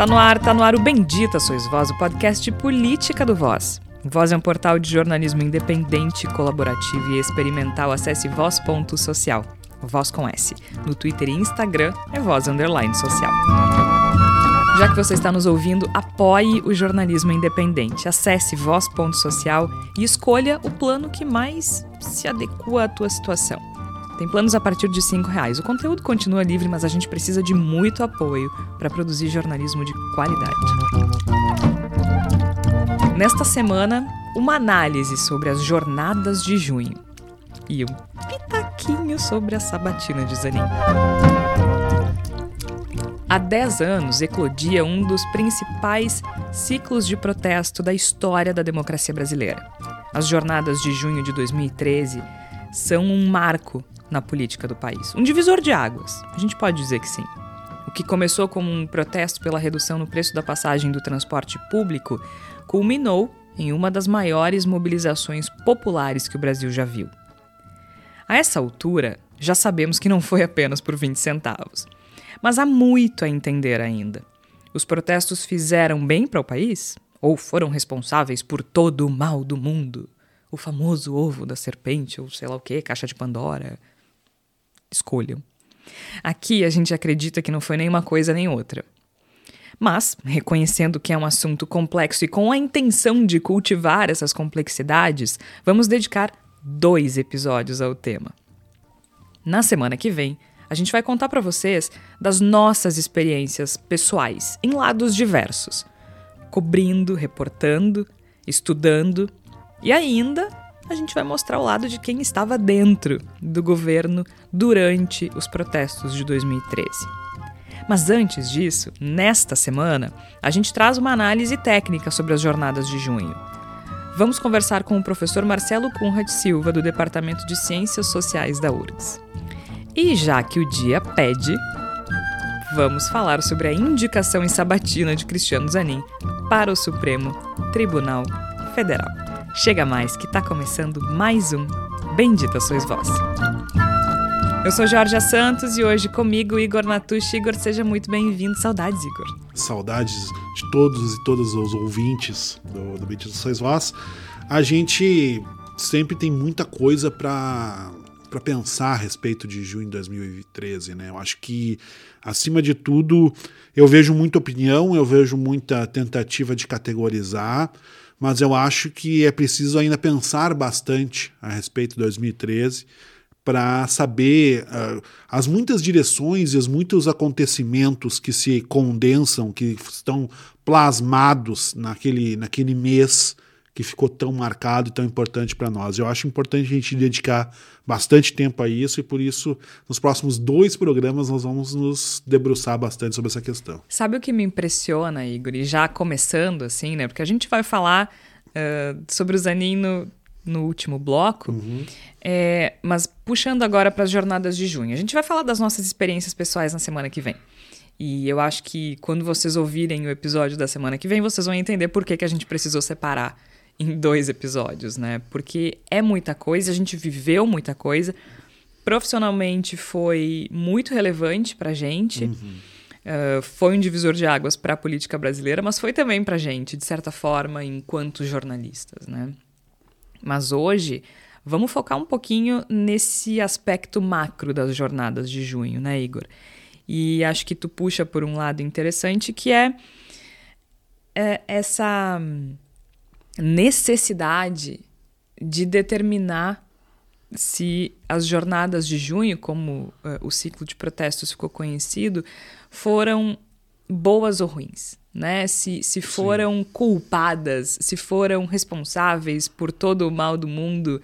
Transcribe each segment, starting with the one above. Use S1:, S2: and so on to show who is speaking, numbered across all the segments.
S1: Tá no ar, tá no ar o Bendita Sois Voz, o podcast Política do Voz. Voz é um portal de jornalismo independente, colaborativo e experimental. Acesse voz.social. Voz com S. No Twitter e Instagram é voz underline social. Já que você está nos ouvindo, apoie o jornalismo independente. Acesse voz.social e escolha o plano que mais se adequa à tua situação. Tem planos a partir de R$ reais. O conteúdo continua livre, mas a gente precisa de muito apoio para produzir jornalismo de qualidade. Nesta semana, uma análise sobre as jornadas de junho e um pitaquinho sobre a sabatina de Zanin. Há 10 anos eclodia um dos principais ciclos de protesto da história da democracia brasileira. As jornadas de junho de 2013 são um marco na política do país. Um divisor de águas, a gente pode dizer que sim. O que começou como um protesto pela redução no preço da passagem do transporte público culminou em uma das maiores mobilizações populares que o Brasil já viu. A essa altura, já sabemos que não foi apenas por 20 centavos. Mas há muito a entender ainda. Os protestos fizeram bem para o país? Ou foram responsáveis por todo o mal do mundo? O famoso ovo da serpente, ou sei lá o que, caixa de Pandora? Escolham. Aqui a gente acredita que não foi nenhuma coisa nem outra. Mas, reconhecendo que é um assunto complexo e com a intenção de cultivar essas complexidades, vamos dedicar dois episódios ao tema. Na semana que vem, a gente vai contar para vocês das nossas experiências pessoais em lados diversos, cobrindo, reportando, estudando e ainda a gente vai mostrar o lado de quem estava dentro do governo durante os protestos de 2013. Mas antes disso, nesta semana, a gente traz uma análise técnica sobre as jornadas de junho. Vamos conversar com o professor Marcelo Cunha de Silva, do Departamento de Ciências Sociais da URGS. E já que o dia pede, vamos falar sobre a indicação em sabatina de Cristiano Zanin para o Supremo Tribunal Federal. Chega mais que tá começando mais um Bendita Sois Vós. Eu sou Jorge Santos e hoje comigo Igor Natucci. Igor, seja muito bem-vindo. Saudades, Igor.
S2: Saudades de todos e todas os ouvintes do, do Bendita Sois Vós. A gente sempre tem muita coisa para para pensar a respeito de junho de 2013, né? Eu acho que acima de tudo eu vejo muita opinião, eu vejo muita tentativa de categorizar, mas eu acho que é preciso ainda pensar bastante a respeito de 2013 para saber uh, as muitas direções e os muitos acontecimentos que se condensam, que estão plasmados naquele, naquele mês que ficou tão marcado e tão importante para nós. Eu acho importante a gente dedicar bastante tempo a isso e por isso nos próximos dois programas nós vamos nos debruçar bastante sobre essa questão.
S1: Sabe o que me impressiona, Igor? E já começando assim, né? Porque a gente vai falar uh, sobre o Zanin no, no último bloco, uhum. é, mas puxando agora para as jornadas de junho. A gente vai falar das nossas experiências pessoais na semana que vem. E eu acho que quando vocês ouvirem o episódio da semana que vem, vocês vão entender por que, que a gente precisou separar em dois episódios, né? Porque é muita coisa, a gente viveu muita coisa. Profissionalmente foi muito relevante pra gente. Uhum. Uh, foi um divisor de águas para a política brasileira, mas foi também para a gente, de certa forma, enquanto jornalistas, né? Mas hoje vamos focar um pouquinho nesse aspecto macro das jornadas de junho, né, Igor? E acho que tu puxa por um lado interessante que é, é essa necessidade de determinar se as jornadas de junho, como uh, o ciclo de protestos ficou conhecido, foram boas ou ruins, né? Se, se foram Sim. culpadas, se foram responsáveis por todo o mal do mundo.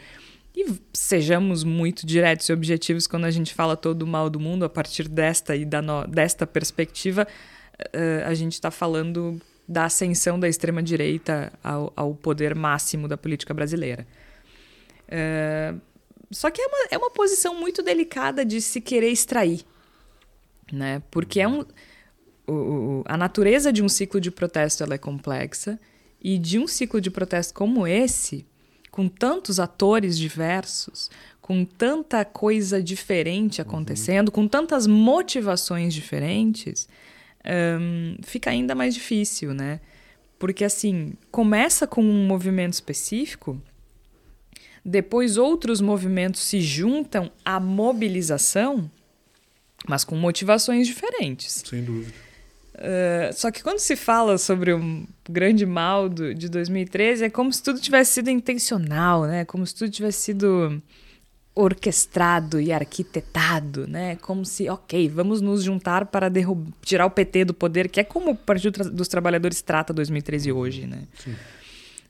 S1: E sejamos muito diretos e objetivos quando a gente fala todo o mal do mundo, a partir desta e da no, desta perspectiva, uh, a gente está falando da ascensão da extrema-direita ao, ao, poder máximo da política brasileira. Uh, só que é uma, é uma posição muito delicada de se querer extrair, né? Porque é um, o, a natureza de um ciclo de protesto ela é complexa e de um ciclo de protesto como esse, com tantos atores diversos, com tanta coisa diferente acontecendo, uhum. com tantas motivações diferentes, um, fica ainda mais difícil, né? Porque assim, começa com um movimento específico, depois outros movimentos se juntam à mobilização, mas com motivações diferentes.
S2: Sem dúvida.
S1: Uh, só que quando se fala sobre o grande mal do, de 2013, é como se tudo tivesse sido intencional, né? Como se tudo tivesse sido orquestrado e arquitetado, né? Como se, ok, vamos nos juntar para tirar o PT do poder, que é como o Partido dos Trabalhadores trata 2013 hoje, né? Sim.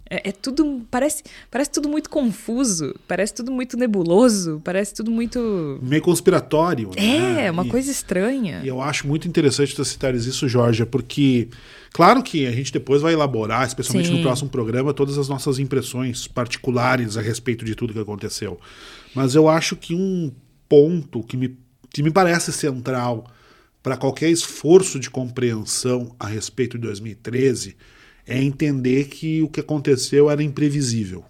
S1: É, é, tudo. Parece, parece tudo muito confuso, parece tudo muito nebuloso, parece tudo muito.
S2: Meio conspiratório.
S1: É, né? uma e, coisa estranha.
S2: E eu acho muito interessante tu citares isso, Jorge, porque, claro que a gente depois vai elaborar, especialmente Sim. no próximo programa, todas as nossas impressões particulares a respeito de tudo que aconteceu. Mas eu acho que um ponto que me, que me parece central para qualquer esforço de compreensão a respeito de 2013 é entender que o que aconteceu era imprevisível.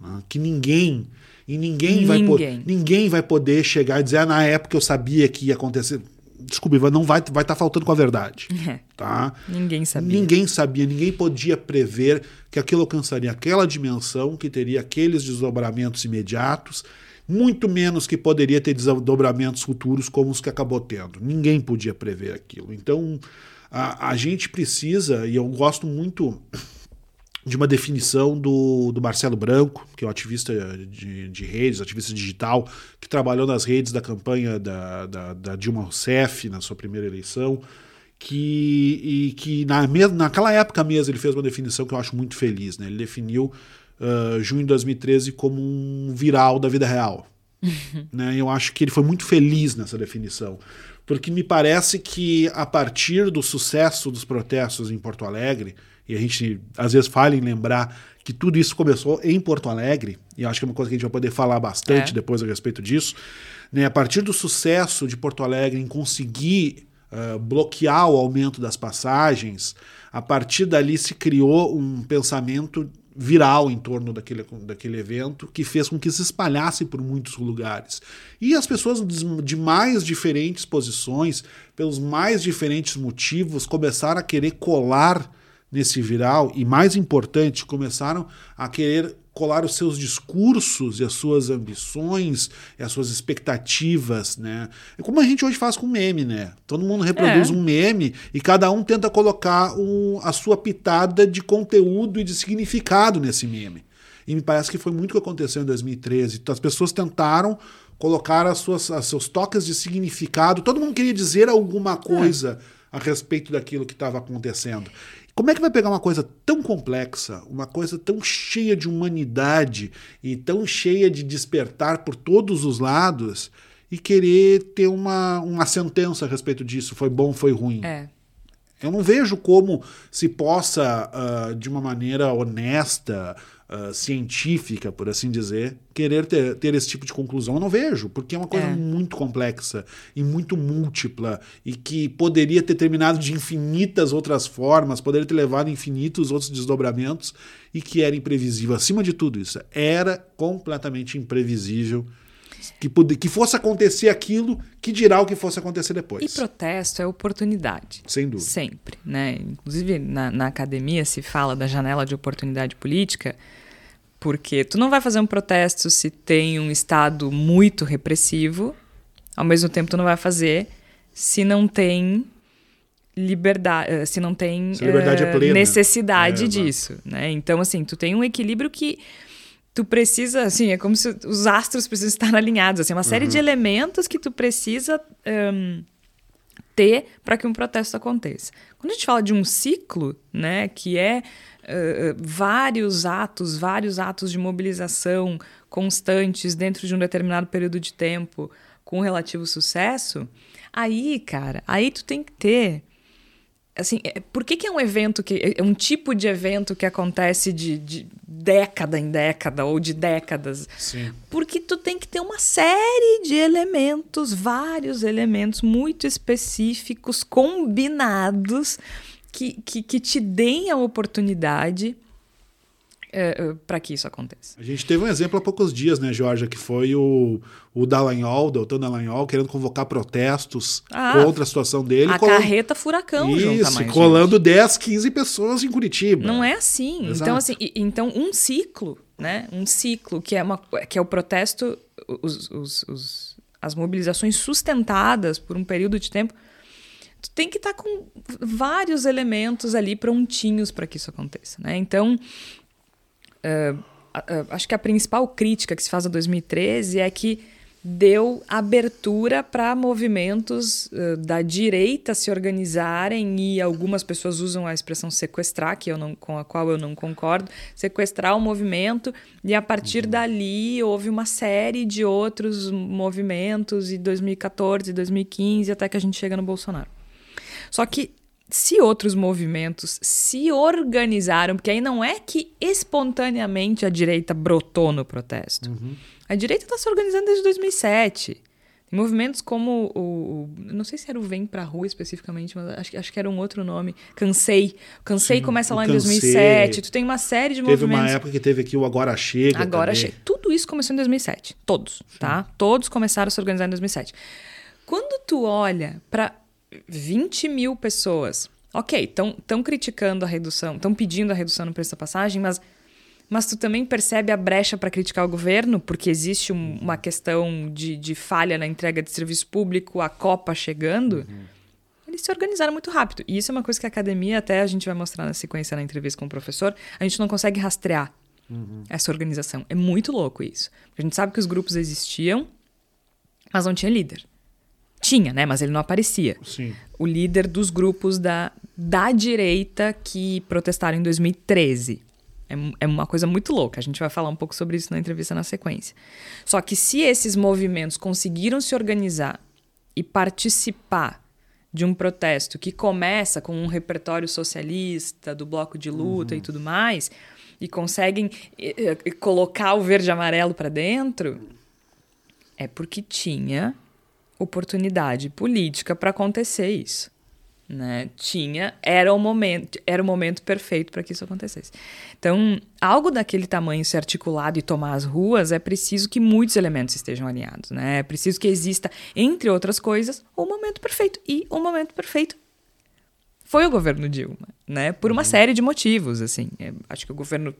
S2: Né? Que ninguém. E ninguém, ninguém. Vai, ninguém vai poder chegar e dizer, ah, na época eu sabia que ia acontecer. Desculpe, não vai estar vai tá faltando com a verdade. É. Tá?
S1: Ninguém sabia.
S2: Ninguém sabia, ninguém podia prever que aquilo alcançaria aquela dimensão, que teria aqueles desdobramentos imediatos, muito menos que poderia ter desdobramentos futuros como os que acabou tendo. Ninguém podia prever aquilo. Então, a, a gente precisa, e eu gosto muito de uma definição do, do Marcelo Branco, que é um ativista de, de redes, ativista digital, que trabalhou nas redes da campanha da, da, da Dilma Rousseff na sua primeira eleição, que, e que na, naquela época mesmo ele fez uma definição que eu acho muito feliz. Né? Ele definiu uh, junho de 2013 como um viral da vida real. né? Eu acho que ele foi muito feliz nessa definição porque me parece que a partir do sucesso dos protestos em Porto Alegre, e a gente às vezes fala em lembrar que tudo isso começou em Porto Alegre, e acho que é uma coisa que a gente vai poder falar bastante é. depois a respeito disso, né? a partir do sucesso de Porto Alegre em conseguir uh, bloquear o aumento das passagens, a partir dali se criou um pensamento viral em torno daquele, daquele evento que fez com que se espalhasse por muitos lugares. E as pessoas de mais diferentes posições, pelos mais diferentes motivos, começaram a querer colar nesse viral e, mais importante, começaram a querer colar os seus discursos e as suas ambições e as suas expectativas, né? É como a gente hoje faz com meme, né? Todo mundo reproduz é. um meme e cada um tenta colocar um, a sua pitada de conteúdo e de significado nesse meme. E me parece que foi muito o que aconteceu em 2013. Então, as pessoas tentaram colocar as suas, as seus toques de significado. Todo mundo queria dizer alguma coisa é. a respeito daquilo que estava acontecendo. Como é que vai pegar uma coisa tão complexa, uma coisa tão cheia de humanidade e tão cheia de despertar por todos os lados e querer ter uma, uma sentença a respeito disso? Foi bom, foi ruim?
S1: É.
S2: Eu não vejo como se possa, uh, de uma maneira honesta, uh, científica, por assim dizer, querer ter, ter, esse tipo de conclusão. Eu não vejo, porque é uma coisa é. muito complexa e muito múltipla e que poderia ter terminado de infinitas outras formas, poderia ter levado a infinitos outros desdobramentos e que era imprevisível. Acima de tudo isso, era completamente imprevisível que, que fosse acontecer aquilo, que dirá o que fosse acontecer depois.
S1: E protesto é oportunidade.
S2: Sem dúvida.
S1: Sempre. Né? Inclusive, na, na academia se fala da janela de oportunidade política, porque tu não vai fazer um protesto se tem um Estado muito repressivo, ao mesmo tempo tu não vai fazer se não tem liberdade, eh, se não tem se
S2: liberdade uh, é plena.
S1: necessidade é, disso, né? Então assim, tu tem um equilíbrio que tu precisa, assim, é como se os astros precisam estar alinhados, assim, uma série uhum. de elementos que tu precisa um, ter para que um protesto aconteça. Quando a gente fala de um ciclo, né, que é uh, vários atos, vários atos de mobilização constantes dentro de um determinado período de tempo com relativo sucesso, aí, cara, aí tu tem que ter assim, é, por que, que é um evento que é um tipo de evento que acontece de, de década em década ou de décadas?
S2: Sim.
S1: Porque tu tem que ter uma série de elementos, vários elementos muito específicos, combinados, que, que, que te deem a oportunidade uh, para que isso aconteça.
S2: A gente teve um exemplo há poucos dias, né, Georgia, que foi o, o Dallagnol, doutor Dallagnol, querendo convocar protestos ah, contra a situação dele.
S1: A colando... carreta furacão
S2: Isso, junta colando gente. 10, 15 pessoas em Curitiba.
S1: Não é assim. Então, Exato. Então, assim, então um ciclo, né, um ciclo que é, uma, que é o protesto, os, os, os as mobilizações sustentadas por um período de tempo, tu tem que estar tá com vários elementos ali prontinhos para que isso aconteça. Né? Então, uh, acho que a principal crítica que se faz a 2013 é que deu abertura para movimentos uh, da direita se organizarem e algumas pessoas usam a expressão sequestrar, que eu não, com a qual eu não concordo, sequestrar o movimento e a partir uhum. dali houve uma série de outros movimentos e 2014, 2015 até que a gente chega no Bolsonaro. Só que se outros movimentos se organizaram, porque aí não é que espontaneamente a direita brotou no protesto. Uhum. A direita está se organizando desde 2007. Tem movimentos como o, o, Não sei se era o Vem Pra Rua especificamente, mas acho, acho que era um outro nome. Cansei. Cansei Sim, começa lá em 2007. Tu tem uma série de
S2: teve
S1: movimentos.
S2: Teve uma época que teve aqui o Agora Chega.
S1: Agora Chega. Tudo isso começou em 2007. Todos, tá? Todos começaram a se organizar em 2007. Quando tu olha para 20 mil pessoas. Ok, estão criticando a redução, estão pedindo a redução no preço da passagem, mas, mas tu também percebe a brecha para criticar o governo, porque existe um, uma questão de, de falha na entrega de serviço público, a Copa chegando. Uhum. Eles se organizaram muito rápido. E isso é uma coisa que a academia, até a gente vai mostrar na sequência na entrevista com o professor, a gente não consegue rastrear uhum. essa organização. É muito louco isso. A gente sabe que os grupos existiam, mas não tinha líder. Tinha, né? Mas ele não aparecia.
S2: Sim.
S1: O líder dos grupos da, da direita que protestaram em 2013. É, é uma coisa muito louca. A gente vai falar um pouco sobre isso na entrevista na sequência. Só que se esses movimentos conseguiram se organizar e participar de um protesto que começa com um repertório socialista, do bloco de luta uhum. e tudo mais, e conseguem e, e, colocar o verde e amarelo para dentro, é porque tinha oportunidade política para acontecer isso. Né? Tinha, era o momento, era o momento perfeito para que isso acontecesse. Então, algo daquele tamanho ser articulado e tomar as ruas é preciso que muitos elementos estejam alinhados, né? É preciso que exista, entre outras coisas, o momento perfeito. E o momento perfeito foi o governo Dilma, né? Por uma uhum. série de motivos, assim. É, acho que o governo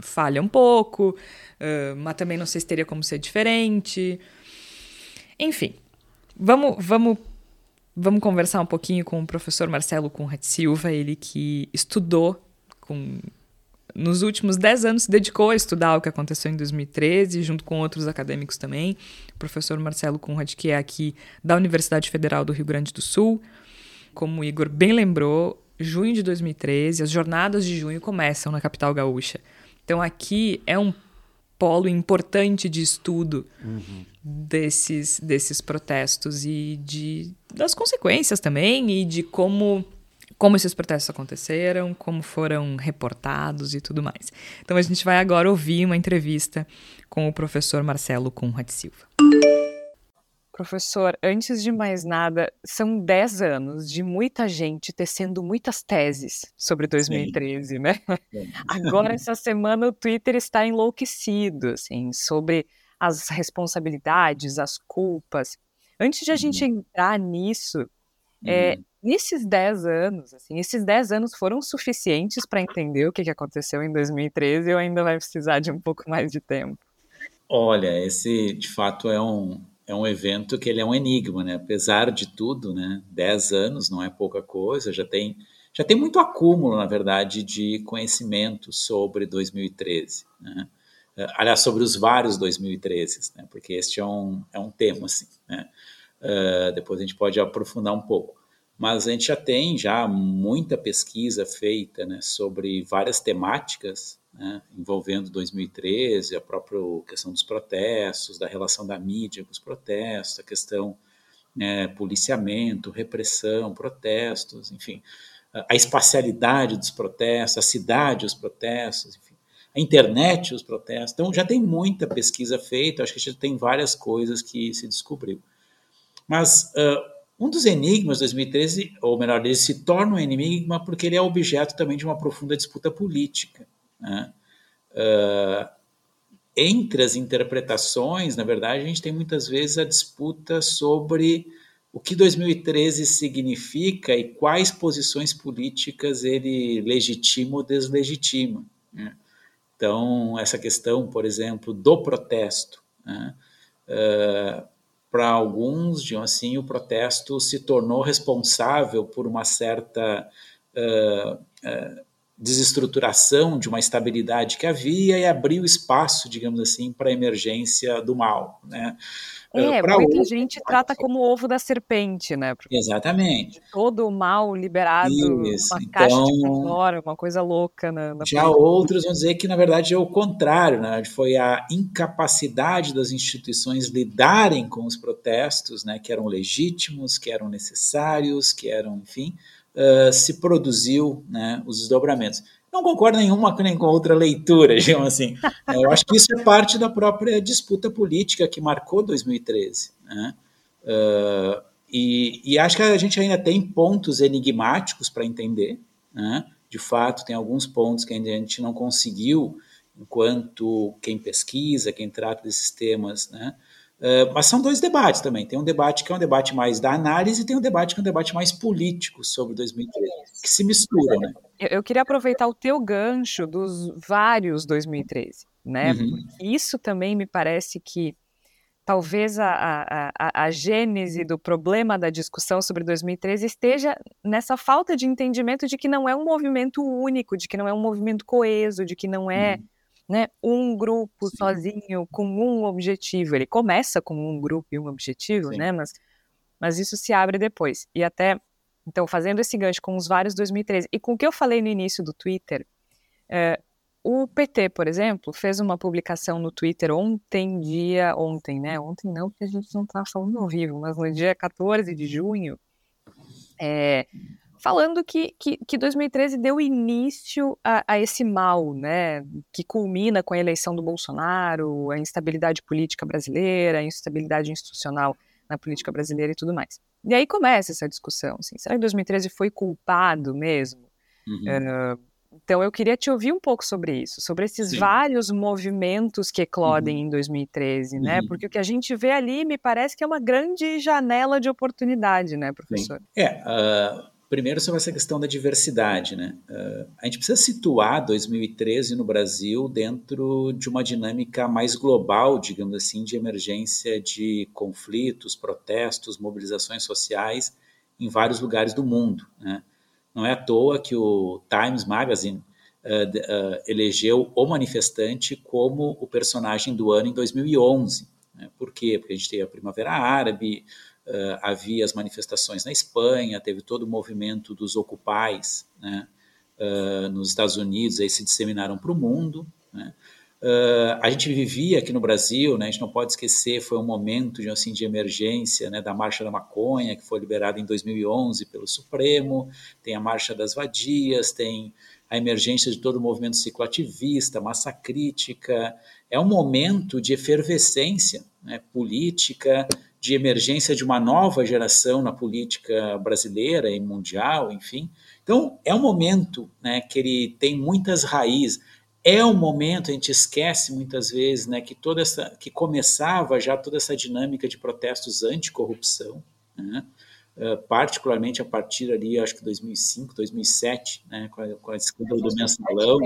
S1: falha um pouco, uh, mas também não sei se teria como ser diferente. Enfim, Vamos, vamos, vamos conversar um pouquinho com o professor Marcelo Conrad Silva, ele que estudou com nos últimos 10 anos se dedicou a estudar o que aconteceu em 2013, junto com outros acadêmicos também. O professor Marcelo Conrad, que é aqui da Universidade Federal do Rio Grande do Sul. Como o Igor bem lembrou, junho de 2013, as jornadas de junho começam na capital gaúcha. Então aqui é um polo importante de estudo uhum. desses, desses protestos e de, das consequências também e de como, como esses protestos aconteceram, como foram reportados e tudo mais. Então a gente vai agora ouvir uma entrevista com o professor Marcelo Conrad Silva. Professor, antes de mais nada, são 10 anos de muita gente tecendo muitas teses sobre 2013, Sim. né? Sim. Agora, essa semana, o Twitter está enlouquecido, assim, sobre as responsabilidades, as culpas. Antes de a gente uhum. entrar nisso, é, uhum. nesses 10 anos, assim, esses 10 anos foram suficientes para entender o que aconteceu em 2013 ou ainda vai precisar de um pouco mais de tempo?
S3: Olha, esse de fato é um, é um evento que ele é um enigma, né? Apesar de tudo, né? Dez anos não é pouca coisa, já tem já tem muito acúmulo, na verdade, de conhecimento sobre 2013, né? Eh, aliás, sobre os vários 2013, né? Porque este é um, é um tema, assim, né? Uh, depois a gente pode aprofundar um pouco. Mas a gente já tem já muita pesquisa feita né, sobre várias temáticas né, envolvendo 2013, a própria questão dos protestos, da relação da mídia com os protestos, a questão né, policiamento, repressão, protestos, enfim, a espacialidade dos protestos, a cidade, os protestos, enfim, a internet, os protestos. Então já tem muita pesquisa feita, acho que já tem várias coisas que se descobriu. Mas uh, um dos enigmas de 2013, ou melhor, ele se torna um enigma porque ele é objeto também de uma profunda disputa política. Né? uh, entre as interpretações, na verdade, a gente tem muitas vezes a disputa sobre o que 2013 significa e quais posições políticas ele legitima ou deslegitima. Né? Então, essa questão, por exemplo, do protesto, né? uh, para alguns, digam assim, o protesto se tornou responsável por uma certa uh, uh, desestruturação de uma estabilidade que havia e abriu espaço, digamos assim, para a emergência do mal, né?
S1: É, pra muita gente trata como ovo da serpente, né?
S3: Porque Exatamente.
S1: Todo o mal liberado, Isso. uma então, caixa de Pandora, uma coisa louca na, na
S3: Já outros vão dizer que, na verdade, é o contrário, né? Foi a incapacidade das instituições lidarem com os protestos, né? Que eram legítimos, que eram necessários, que eram, enfim, uh, se produziu, né? Os desdobramentos não concordo nenhuma nem com outra leitura, digamos assim. É, eu acho que isso é parte da própria disputa política que marcou 2013. Né? Uh, e, e, acho que a gente ainda tem pontos enigmáticos para entender. Né? De fato, tem alguns pontos que a gente não conseguiu, enquanto quem pesquisa, quem trata desses temas, né? Uh, mas são dois debates também. Tem um debate que é um debate mais da análise e tem um debate que é um debate mais político sobre 2013, que se misturam, né?
S1: Eu, eu queria aproveitar o teu gancho dos vários 2013, né? Uhum. Porque isso também me parece que talvez a, a, a, a, gênese do problema da discussão sobre 2013 esteja nessa falta de entendimento de que não é um movimento único, de que não é um movimento coeso, de que não é. Uhum né, um grupo Sim. sozinho com um objetivo. Ele começa com um grupo e um objetivo, Sim. né? Mas, mas isso se abre depois. E até, então, fazendo esse gancho com os vários 2013 e com o que eu falei no início do Twitter, é, o PT, por exemplo, fez uma publicação no Twitter ontem, dia. Ontem, né? Ontem não, porque a gente não está falando ao vivo, mas no dia 14 de junho, é, falando que, que, que 2013 deu início a, a, esse mal, né, que culmina com a eleição do Bolsonaro, a instabilidade política brasileira, a instabilidade institucional na política brasileira e tudo mais. E aí começa essa discussão, assim, será que 2013 foi culpado mesmo? Uhum. Uh, então eu queria te ouvir um pouco sobre isso, sobre esses Sim. vários movimentos que eclodem uhum. em 2013, né? Uhum. Porque o que a gente vê ali me parece que é uma grande janela de oportunidade, né, professor?
S3: Sim. É, uh Primeiro, sobre essa questão da diversidade. Né? Uh, a gente precisa situar 2013 no Brasil dentro de uma dinâmica mais global, digamos assim, de emergência de conflitos, protestos, mobilizações sociais em vários lugares do mundo. Né? Não é à toa que o Times Magazine uh, uh, elegeu o manifestante como o personagem do ano em 2011. Né? Por quê? Porque a gente tem a Primavera Árabe, Uh, havia as manifestações na Espanha, teve todo o movimento dos ocupais né, uh, nos Estados Unidos, aí se disseminaram para o mundo. Né. Uh, a gente vivia aqui no Brasil, né, a gente não pode esquecer, foi um momento de, assim, de emergência né, da Marcha da Maconha, que foi liberada em 2011 pelo Supremo, tem a Marcha das Vadias, tem a emergência de todo o movimento cicloativista, massa crítica. É um momento de efervescência né, política, de emergência de uma nova geração na política brasileira e mundial, enfim. Então, é um momento né, que ele tem muitas raízes. É um momento, a gente esquece muitas vezes, né, que toda essa, que começava já toda essa dinâmica de protestos anticorrupção, né, uh, particularmente a partir ali, acho que 2005, 2007, né, com a, com a escândalo do mensalão.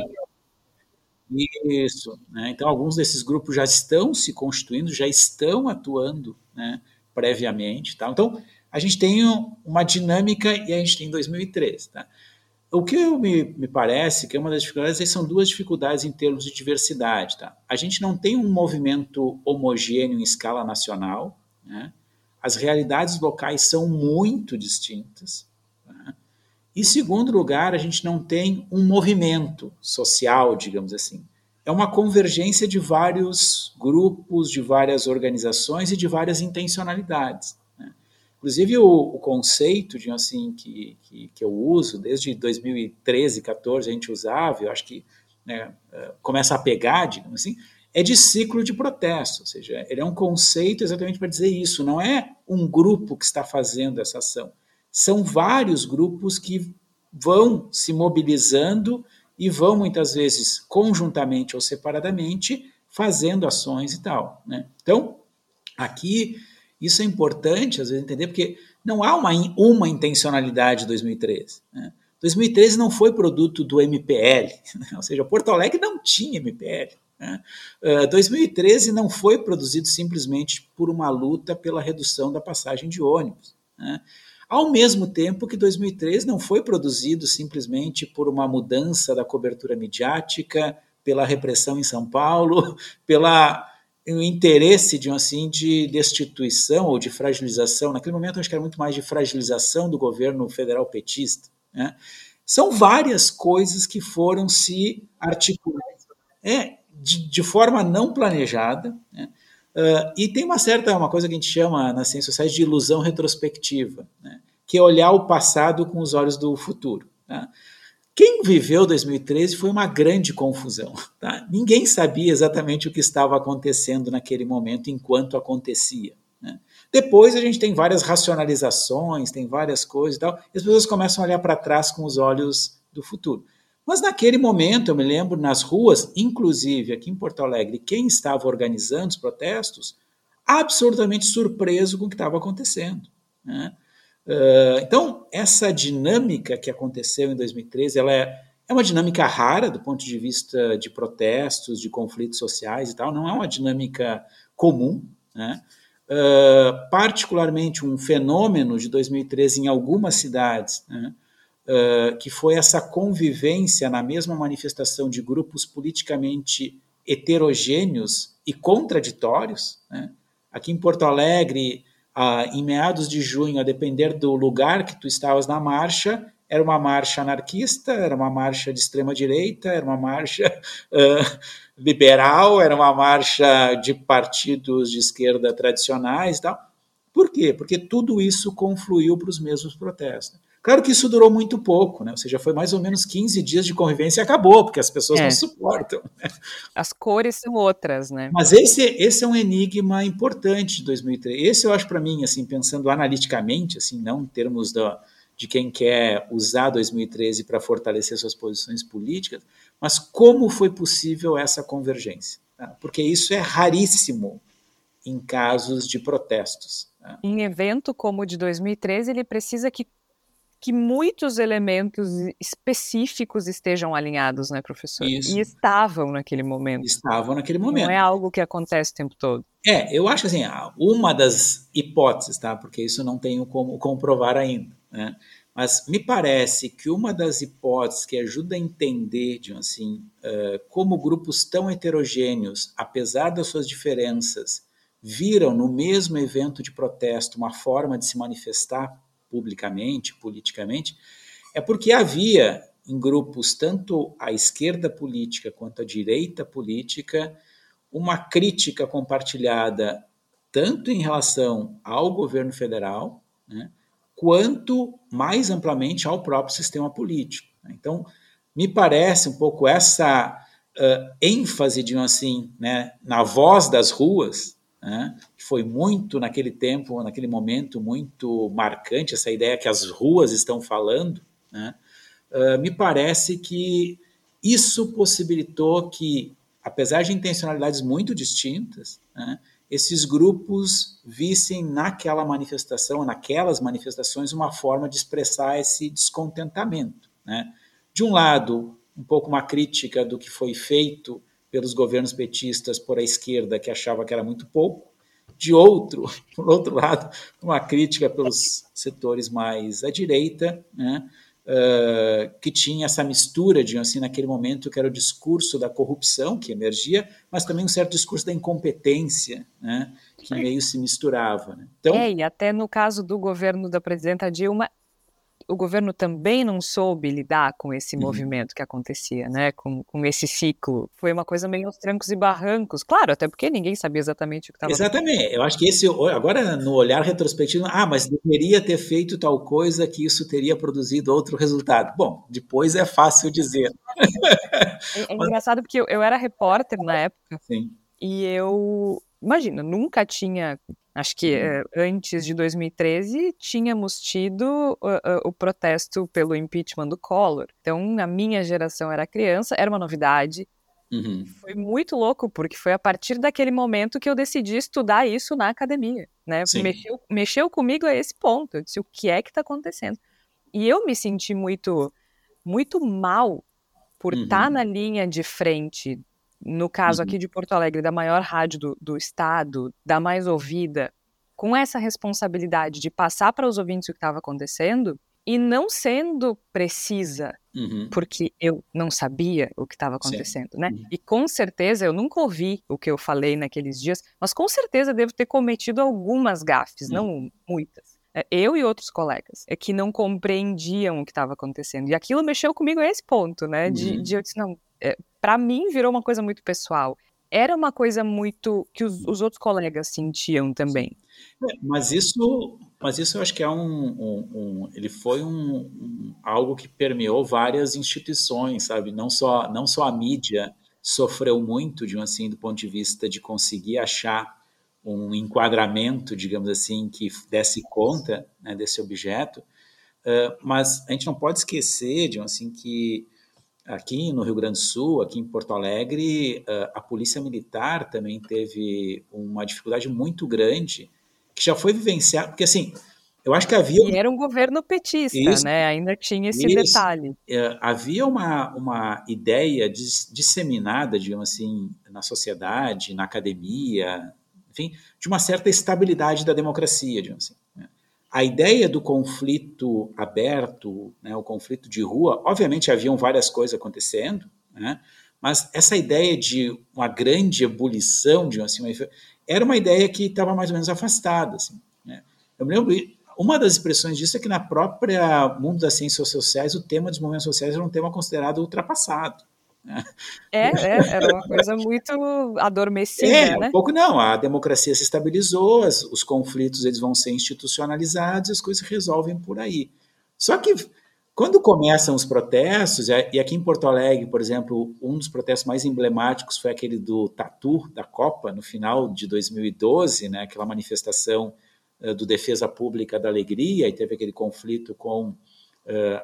S3: Isso. Né? Então, alguns desses grupos já estão se constituindo, já estão atuando né, previamente. Tá? Então, a gente tem uma dinâmica e a gente tem 2013. Tá? O que me, me parece que é uma das dificuldades são duas dificuldades em termos de diversidade. Tá? A gente não tem um movimento homogêneo em escala nacional, né? as realidades locais são muito distintas. Tá? E, segundo lugar, a gente não tem um movimento social, digamos assim é uma convergência de vários grupos, de várias organizações e de várias intencionalidades. Né? Inclusive, o, o, conceito de, assim, que, que, que, eu uso, desde 2013, 14, a gente usava, eu acho que né, eh, começa a pegar, digamos assim, é de ciclo de protesto, ou seja, ele é um conceito exatamente para dizer isso, não é um grupo que está fazendo essa ação, são vários grupos que vão se mobilizando e vão muitas vezes conjuntamente ou separadamente fazendo ações e tal. Né? Então, aqui isso é importante às vezes entender, porque não há uma, uma intencionalidade de 2013. Né? 2013 não foi produto do MPL, né? ou seja, Porto Alegre não tinha MPL. Né? Uh, 2013 não foi produzido simplesmente por uma luta pela redução da passagem de ônibus. Né? Ao mesmo tempo que 2013 não foi produzido simplesmente por uma mudança da cobertura midiática, pela repressão em São Paulo, pela o interesse de assim de destituição ou de fragilização. Naquele momento acho que era muito mais de fragilização do governo federal petista. Né? São várias coisas que foram se articulando é, de, de forma não planejada. Né? Uh, e tem uma certa, uma coisa que a gente chama nas ciências sociais de ilusão retrospectiva, né? que é olhar o passado com os olhos do futuro. Tá? Quem viveu 2013 foi uma grande confusão. Tá? Ninguém sabia exatamente o que estava acontecendo naquele momento enquanto acontecia. Né? Depois a gente tem várias racionalizações, tem várias coisas e tal, e as pessoas começam a olhar para trás com os olhos do futuro. Mas naquele momento, eu me lembro, nas ruas, inclusive aqui em Porto Alegre, quem estava organizando os protestos, absolutamente surpreso com o que estava acontecendo. Né? Uh, então, essa dinâmica que aconteceu em 2013, ela é, é uma dinâmica rara do ponto de vista de protestos, de conflitos sociais e tal, não é uma dinâmica comum, né? Uh, particularmente um fenômeno de 2013 em algumas cidades, né? Que foi essa convivência na mesma manifestação de grupos politicamente heterogêneos e contraditórios. Né? Aqui em Porto Alegre, uh, em meados de junho, a depender do lugar que tu estavas na marcha, era uma marcha anarquista, era uma marcha de extrema direita, era uma marcha uh, liberal, era uma marcha de partidos de esquerda tradicionais e tal. Por quê? Porque tudo isso confluiu para os mesmos protestos. Claro que isso durou muito pouco, né? ou seja, foi mais ou menos 15 dias de convivência e acabou, porque as pessoas é. não suportam. Né?
S1: As cores são outras, né?
S3: Mas esse, esse é um enigma importante de 2003. Esse eu acho para mim, assim, pensando analiticamente, assim, não em termos da, de quem quer usar 2013 para fortalecer suas posições políticas, mas como foi possível essa convergência? Tá? Porque isso é raríssimo em casos de protestos.
S1: Tá? Em evento como o de 2013, ele precisa que que muitos elementos específicos estejam alinhados, né, professor? Isso. E estavam naquele momento.
S3: Estavam naquele momento.
S1: Não é algo que acontece o tempo todo.
S3: É, eu acho assim, uma das hipóteses, tá? Porque isso não tenho como comprovar ainda, né? Mas me parece que uma das hipóteses que ajuda a entender, de assim, uh, como grupos tão heterogêneos, apesar das suas diferenças, viram no mesmo evento de protesto uma forma de se manifestar publicamente, politicamente, é porque havia em grupos, tanto à esquerda política quanto à direita política, uma crítica compartilhada tanto em relação ao governo federal, né, quanto mais amplamente ao próprio sistema político. Então, me parece um pouco essa uh, ênfase, de assim, né, na voz das ruas, né, que foi muito naquele tempo, naquele momento, muito marcante, essa ideia que as ruas estão falando, né, uh, me parece que isso possibilitou que, apesar de intencionalidades muito distintas, né, esses grupos vissem naquela manifestação, naquelas manifestações, uma forma de expressar esse descontentamento. Né? De um lado, um pouco uma crítica do que foi feito pelos governos petistas por a esquerda, que achava que era muito pouco, de outro, por outro lado, uma crítica pelos setores mais à direita, né, uh, que tinha essa mistura, de assim, naquele momento, que era o discurso da corrupção que emergia, mas também um certo discurso da incompetência, né, que meio se misturava. Né.
S1: Então, é, e até no caso do governo da presidenta Dilma, o governo também não soube lidar com esse uhum. movimento que acontecia, né? Com, com esse ciclo. Foi uma coisa meio aos trancos e barrancos. Claro, até porque ninguém sabia exatamente o que estava
S3: Exatamente. Eu acho que esse, agora no olhar retrospectivo, ah, mas deveria ter feito tal coisa que isso teria produzido outro resultado. Bom, depois é fácil dizer.
S1: É, é engraçado porque eu, eu era repórter na época.
S3: Sim.
S1: E eu, imagina, nunca tinha Acho que uhum. antes de 2013 tínhamos tido uh, uh, o protesto pelo impeachment do Collor. Então, na minha geração era criança, era uma novidade. Uhum. Foi muito louco, porque foi a partir daquele momento que eu decidi estudar isso na academia. Né? Mexeu, mexeu comigo a esse ponto. Eu disse, o que é que está acontecendo? E eu me senti muito, muito mal por estar tá uhum. tá na linha de frente no caso aqui uhum. de Porto Alegre, da maior rádio do, do estado, da mais ouvida, com essa responsabilidade de passar para os ouvintes o que estava acontecendo e não sendo precisa, uhum. porque eu não sabia o que estava acontecendo, Sim. né? Uhum. E com certeza eu nunca ouvi o que eu falei naqueles dias, mas com certeza devo ter cometido algumas gafes, uhum. não muitas. É, eu e outros colegas é que não compreendiam o que estava acontecendo. E aquilo mexeu comigo a esse ponto, né? De, uhum. de eu disse, não, é, para mim virou uma coisa muito pessoal. Era uma coisa muito que os, os outros colegas sentiam também.
S3: É, mas isso, mas isso eu acho que é um, um, um ele foi um, um, algo que permeou várias instituições, sabe? Não só, não só a mídia sofreu muito de um assim do ponto de vista de conseguir achar um enquadramento, digamos assim, que desse conta né, desse objeto, uh, mas a gente não pode esquecer de um assim que aqui no Rio Grande do Sul, aqui em Porto Alegre, a polícia militar também teve uma dificuldade muito grande, que já foi vivenciada, porque assim, eu acho que havia...
S1: E era um governo petista, isso, né? Ainda tinha esse isso, detalhe.
S3: É, havia uma, uma ideia disseminada, digamos assim, na sociedade, na academia, enfim, de uma certa estabilidade da democracia, digamos assim a ideia do conflito aberto, né, o conflito de rua, obviamente haviam várias coisas acontecendo, né, mas essa ideia de uma grande ebulição, de assim, era uma ideia que estava mais ou menos afastada. Assim, né. Eu me lembro, uma das expressões disso é que na própria mundo das ciências sociais, o tema dos movimentos sociais era um tema considerado ultrapassado.
S1: É, é, era uma coisa muito adormecida,
S3: é,
S1: né?
S3: um pouco não, a democracia se estabilizou, as, os conflitos eles vão ser institucionalizados e as coisas resolvem por aí. Só que quando começam os protestos, e aqui em Porto Alegre, por exemplo, um dos protestos mais emblemáticos foi aquele do Tatu, da Copa, no final de 2012, né, aquela manifestação uh, do Defesa Pública da Alegria, e teve aquele conflito com uh,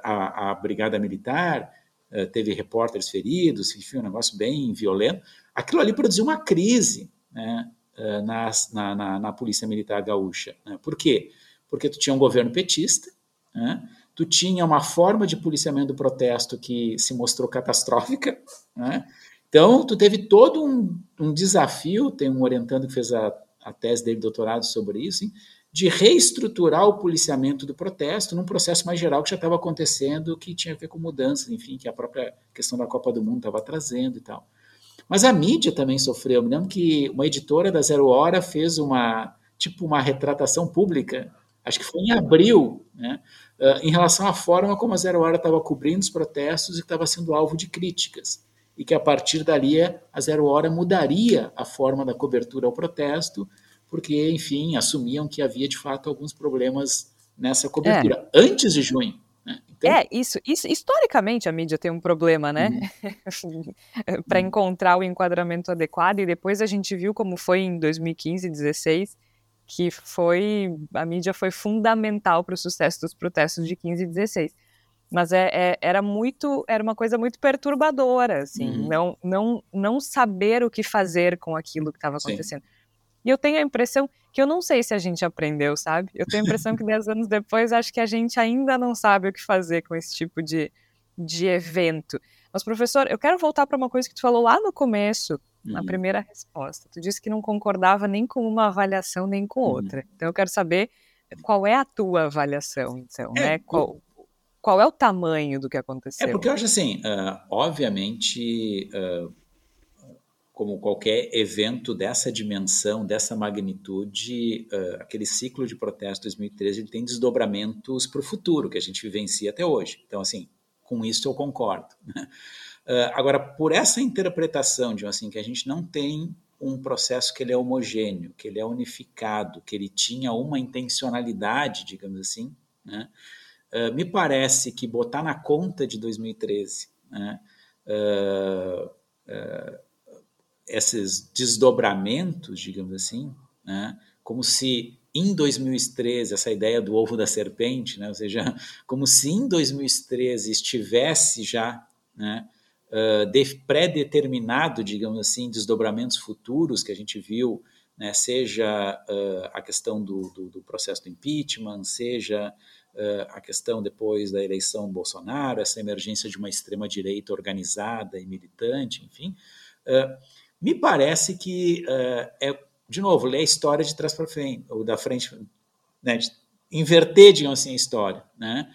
S3: a, a Brigada Militar, eh, teve repórteres feridos, enfim, um negócio bem violento. Aquilo ali produziu uma crise né, eh, na, na, na, Polícia Militar Gaúcha. Né? Por quê? Porque tu tinha um governo petista, né? tu tinha uma forma de policiamento do protesto que se mostrou catastrófica, né? então tu teve todo um, um, desafio, tem um orientando que fez a, a tese dele de doutorado sobre isso, hein? De reestruturar o policiamento do protesto num processo mais geral que já estava acontecendo, que tinha a ver com mudanças, enfim, que a própria questão da Copa do Mundo estava trazendo e tal. Mas a mídia também sofreu. Eu me lembro que uma editora da Zero Hora fez uma tipo uma retratação pública, acho que foi em abril, né, em relação à forma como a Zero Hora estava cobrindo os protestos e estava sendo alvo de críticas. E que a partir dali a Zero Hora mudaria a forma da cobertura ao protesto, porque, enfim, assumiam que havia de fato alguns problemas nessa cobertura é. antes de junho. Né?
S1: Então... É, isso, isso, historicamente a mídia tem um problema, né? Uhum. Para uhum. encontrar o enquadramento adequado, e depois a gente viu como foi em 2015, 2016, que foi a mídia foi fundamental para o sucesso dos protestos de 15 e 16. Mas é, é, era muito, era uma coisa muito perturbadora, assim, uhum. não, não, não saber o que fazer com aquilo que estava acontecendo. Sim. E eu tenho a impressão que eu não sei se a gente aprendeu, sabe? Eu tenho a impressão que dez anos depois, acho que a gente ainda não sabe o que fazer com esse tipo de, de evento. Mas, professor, eu quero voltar para uma coisa que tu falou lá no começo, na uhum. primeira resposta. Tu disse que não concordava nem com uma avaliação, nem com uhum. outra. Uhum. Então, eu quero saber qual é a tua avaliação, então, é, né? Qual, qual é o tamanho do que aconteceu?
S3: É porque eu acho assim, uh, obviamente, uh, como qualquer evento dessa dimensão, dessa magnitude, uh, aquele ciclo de protesto 2013 ele tem desdobramentos para o futuro, que a gente vivencia até hoje. Então, assim, com isso eu concordo. Uh, agora, por essa interpretação de assim que a gente não tem um processo que ele é homogêneo, que ele é unificado, que ele tinha uma intencionalidade, digamos assim, né? uh, me parece que botar na conta de 2013, né? Esses desdobramentos, digamos assim, né, como se em 2013 essa ideia do ovo da serpente, né? ou seja, como se em 2013 estivesse já né, uh, pré-determinado, digamos assim, desdobramentos futuros que a gente viu, né, seja uh, a questão do, do, do, processo do impeachment, seja uh, a questão depois da eleição Bolsonaro, essa emergência de uma extrema-direita organizada e militante, enfim, me parece que é, de novo, ler a história de trás para frente, ou da frente, né, inverter, digamos assim, a história. Né?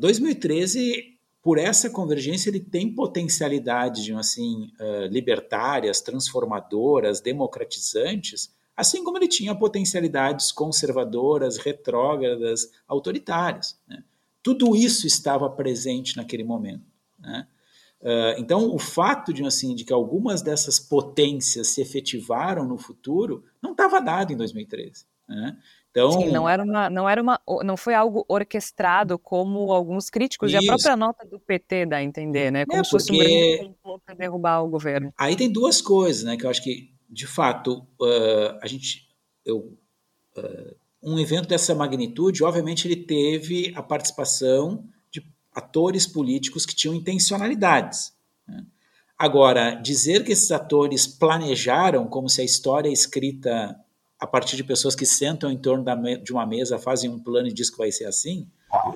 S3: 2013 por essa convergência, ele tem potencialidades de, assim, uh, libertárias, transformadoras, democratizantes, assim como ele tinha potencialidades conservadoras, retrógradas, autoritárias. Né? Tudo isso estava presente naquele momento. Né? Uh, então, o fato de, assim, de que algumas dessas potências se efetivaram no futuro não estava dado em 2013. Né?
S1: Então, Sim, não era uma, não era uma, não foi algo orquestrado como alguns críticos isso. e a própria nota do PT dá a entender, né? Como é, se fosse um grande para derrubar o governo.
S3: Aí tem duas coisas, né? Que eu acho que, de fato, uh, a gente, eu, uh, um evento dessa magnitude, obviamente, ele teve a participação atores políticos que tinham intencionalidades. Né? Agora, dizer que esses atores planejaram como se a história é escrita a partir de pessoas que sentam em torno de uma mesa, fazem um plano e diz que vai ser assim.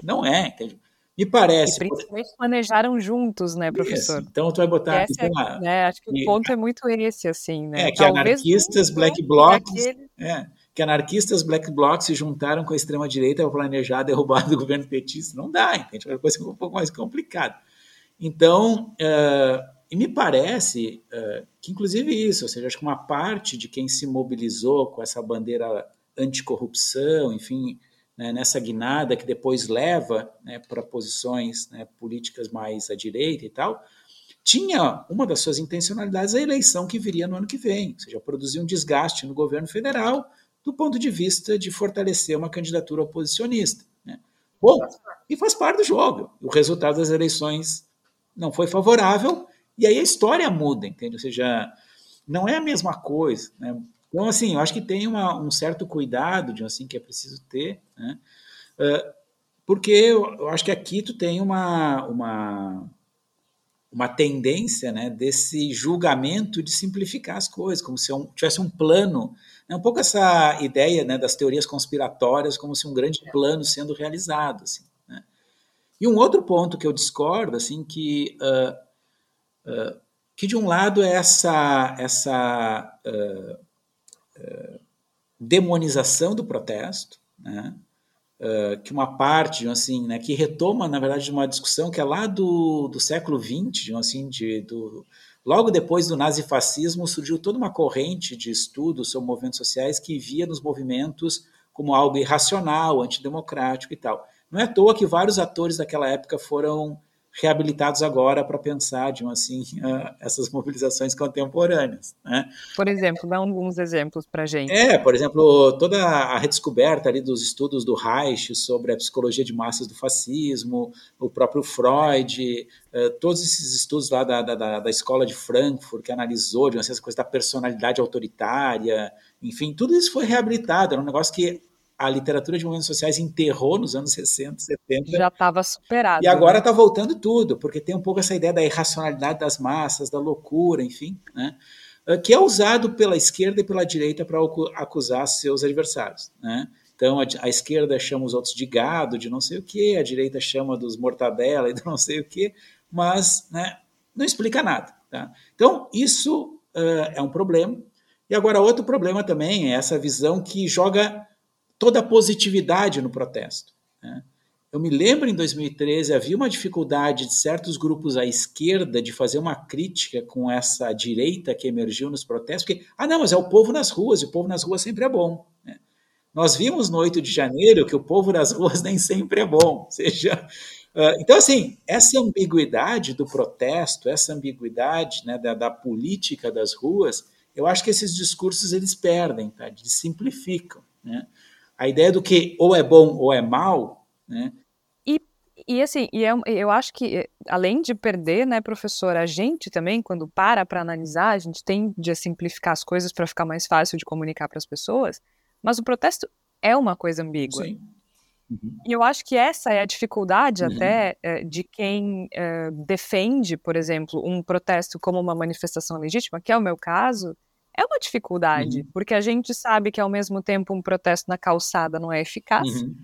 S3: Não é, entende? Me parece. E
S1: principalmente planejaram juntos, né, professor?
S3: Isso. Então tu vai botar.
S1: Essa, é, né, acho que e, o ponto é muito esse, assim, né?
S3: É, que Talvez anarquistas, black blocs. É, que anarquistas, black blocs se juntaram com a extrema-direita para planejar a derrubada do governo petista. Não dá, entende? É uma coisa um pouco mais complicada. Então, uh, e me parece uh, que, inclusive, isso, ou seja, acho que uma parte de quem se mobilizou com essa bandeira anticorrupção, enfim, né, nessa guinada que depois leva né, para posições né, políticas mais à direita e tal, tinha uma das suas intencionalidades a eleição que viria no ano que vem, ou seja, produzir um desgaste no governo federal do ponto de vista de fortalecer uma candidatura oposicionista. Né? Bom, e faz parte do jogo. O resultado das eleições não foi favorável, e aí a história muda, entende? Ou seja, não é a mesma coisa, né? Então, assim, eu acho que tem uma, um certo cuidado de assim que é preciso ter, né? Uh, porque eu, acho que aqui tu tem uma, uma, uma tendência né, desse julgamento de simplificar as coisas, como se um, tivesse um plano. É um pouco essa ideia né, das teorias conspiratórias, como se um grande plano sendo realizado. Assim, né? E um outro ponto que eu discordo, assim, que uh, que de um lado é essa, essa uh, uh, demonização do protesto, né? Uh, que uma parte, assim, né, que retoma, na verdade, de uma discussão que é lá do, do século XX, assim, de, do, logo depois do nazifascismo surgiu toda uma corrente de estudos sobre movimentos sociais que via nos movimentos como algo irracional, antidemocrático e tal. Não é à toa que vários atores daquela época foram reabilitados agora para pensar, de assim, essas mobilizações contemporâneas. Né?
S1: Por exemplo, dá alguns exemplos para a gente.
S3: É, por exemplo, toda a redescoberta ali dos estudos do Reich sobre a psicologia de massas do fascismo, o próprio Freud, uh, todos esses estudos lá da, da, da, escola de Frankfurt, que analisou de, assim, essa coisa da personalidade autoritária, enfim, tudo isso foi reabilitado, era um negócio que a literatura de movimentos sociais enterrou nos anos 60, 70.
S1: Já estava superado.
S3: E agora está né? voltando tudo, porque tem um pouco essa ideia da irracionalidade das massas, da loucura, enfim, né? Ah, que é usado pela esquerda e pela direita para acusar seus adversários. Né? Então, a, a, esquerda chama os outros de gado, de não sei o quê, a direita chama dos mortadela e de não sei o quê, mas né, não explica nada. Tá? Então, isso uh, é um problema. E agora, outro problema também é essa visão que joga toda a positividade no protesto. Né? Eu me lembro em 2013 havia uma dificuldade de certos grupos à esquerda de fazer uma crítica com essa direita que emergiu nos protestos, porque, ah, não, mas é o povo nas ruas, e o povo nas ruas sempre é bom. Né? Nós vimos no 8 de janeiro que o povo nas ruas nem sempre é bom. Ou seja, uh, então, assim, essa ambiguidade do protesto, essa ambiguidade né, da, da, política das ruas, eu acho que esses discursos eles perdem, tá? eles simplificam. Né? A ideia do que ou é bom ou é mal, né?
S1: E, e assim, e é, eu acho que além de perder, né, professor, a gente também quando para para analisar, a gente tem de simplificar as coisas para ficar mais fácil de comunicar para as pessoas. Mas o protesto é uma coisa ambígua.
S3: Sim.
S1: Uhum. E eu acho que essa é a dificuldade uhum. até é, de quem é, defende, por exemplo, um protesto como uma manifestação legítima, que é o meu caso, é uma dificuldade, uhum. porque a gente sabe que ao mesmo tempo um protesto na calçada não é eficaz. Uhum.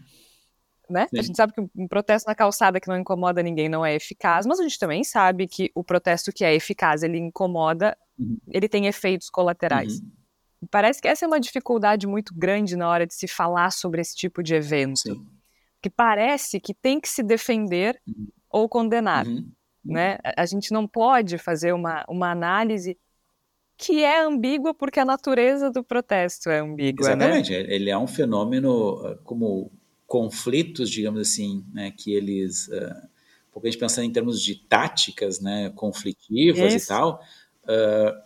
S1: Né? A gente sabe que um protesto na calçada que não incomoda ninguém não é eficaz, mas a gente também sabe que o protesto que é eficaz, ele incomoda, uhum. ele tem efeitos colaterais. Uhum. Parece que essa é uma dificuldade muito grande na hora de se falar sobre esse tipo de evento. Sim que parece que tem que se defender uhum. ou condenar. Uhum. Né? A gente não pode fazer uma, uma análise que é ambígua porque a natureza do protesto é ambígua.
S3: Né? Exatamente,
S1: né?
S3: ele é um fenômeno ah, como conflitos, digamos assim, né, que eles, uh, pouco a gente pensando em termos de táticas, né, conflitivas Isso. e tal, uh,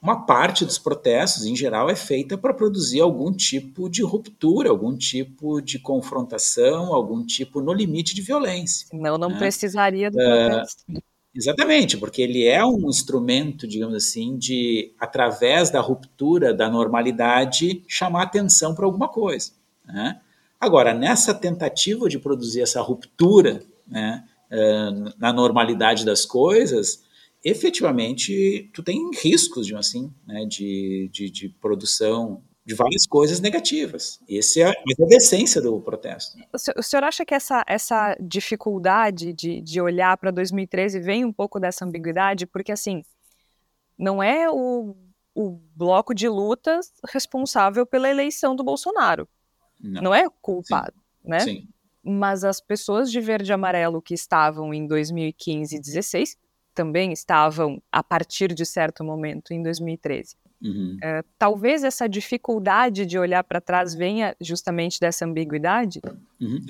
S3: uma parte dos protestos, em geral, é feita para produzir algum tipo de ruptura, algum tipo de confrontação, algum tipo, no limite, de violência.
S1: Não, não né? precisaria do protesto. Uh,
S3: exatamente, porque ele é um instrumento, digamos assim, de, através da ruptura da normalidade, chamar atenção para alguma coisa. Né? Agora, nessa tentativa de produzir essa ruptura né, uh, na normalidade das coisas, efetivamente tu tem riscos de assim, né, de, de, de, produção de várias coisas negativas. Esse é, é a essência do protesto.
S1: O senhor acha que essa, essa dificuldade de, de olhar para 2013 vem um pouco dessa ambiguidade? Porque, assim, não é o, o bloco de lutas responsável pela eleição do Bolsonaro. Não, não é culpado, Sim. né? Sim. Mas as pessoas de verde e amarelo que estavam em 2015 e 2016 também estavam a partir de certo momento, em 2013. Uhum. Uh, talvez essa dificuldade de olhar para trás venha justamente dessa ambiguidade?
S3: Uhum.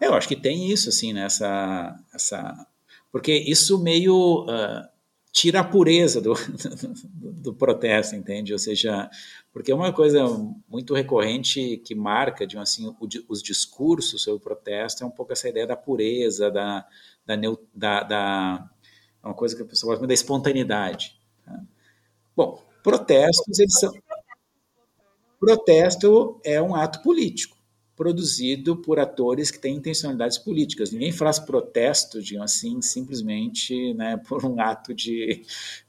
S3: Eu acho que tem isso, assim, nessa. Né? Essa... Porque isso meio uh, tira a pureza do, do, do, protesto, entende? Ou seja, porque é uma coisa muito recorrente que marca, de, assim, o, os discursos sobre o protesto é um pouco essa ideia da pureza, da, da, da, da é uma coisa que a pessoa gosta muito da espontaneidade. Tá? Bom, protestos, eles são. Protesto é um ato político produzido por atores que têm intencionalidades políticas. Ninguém faz protesto, digamos assim, simplesmente né, por um ato de,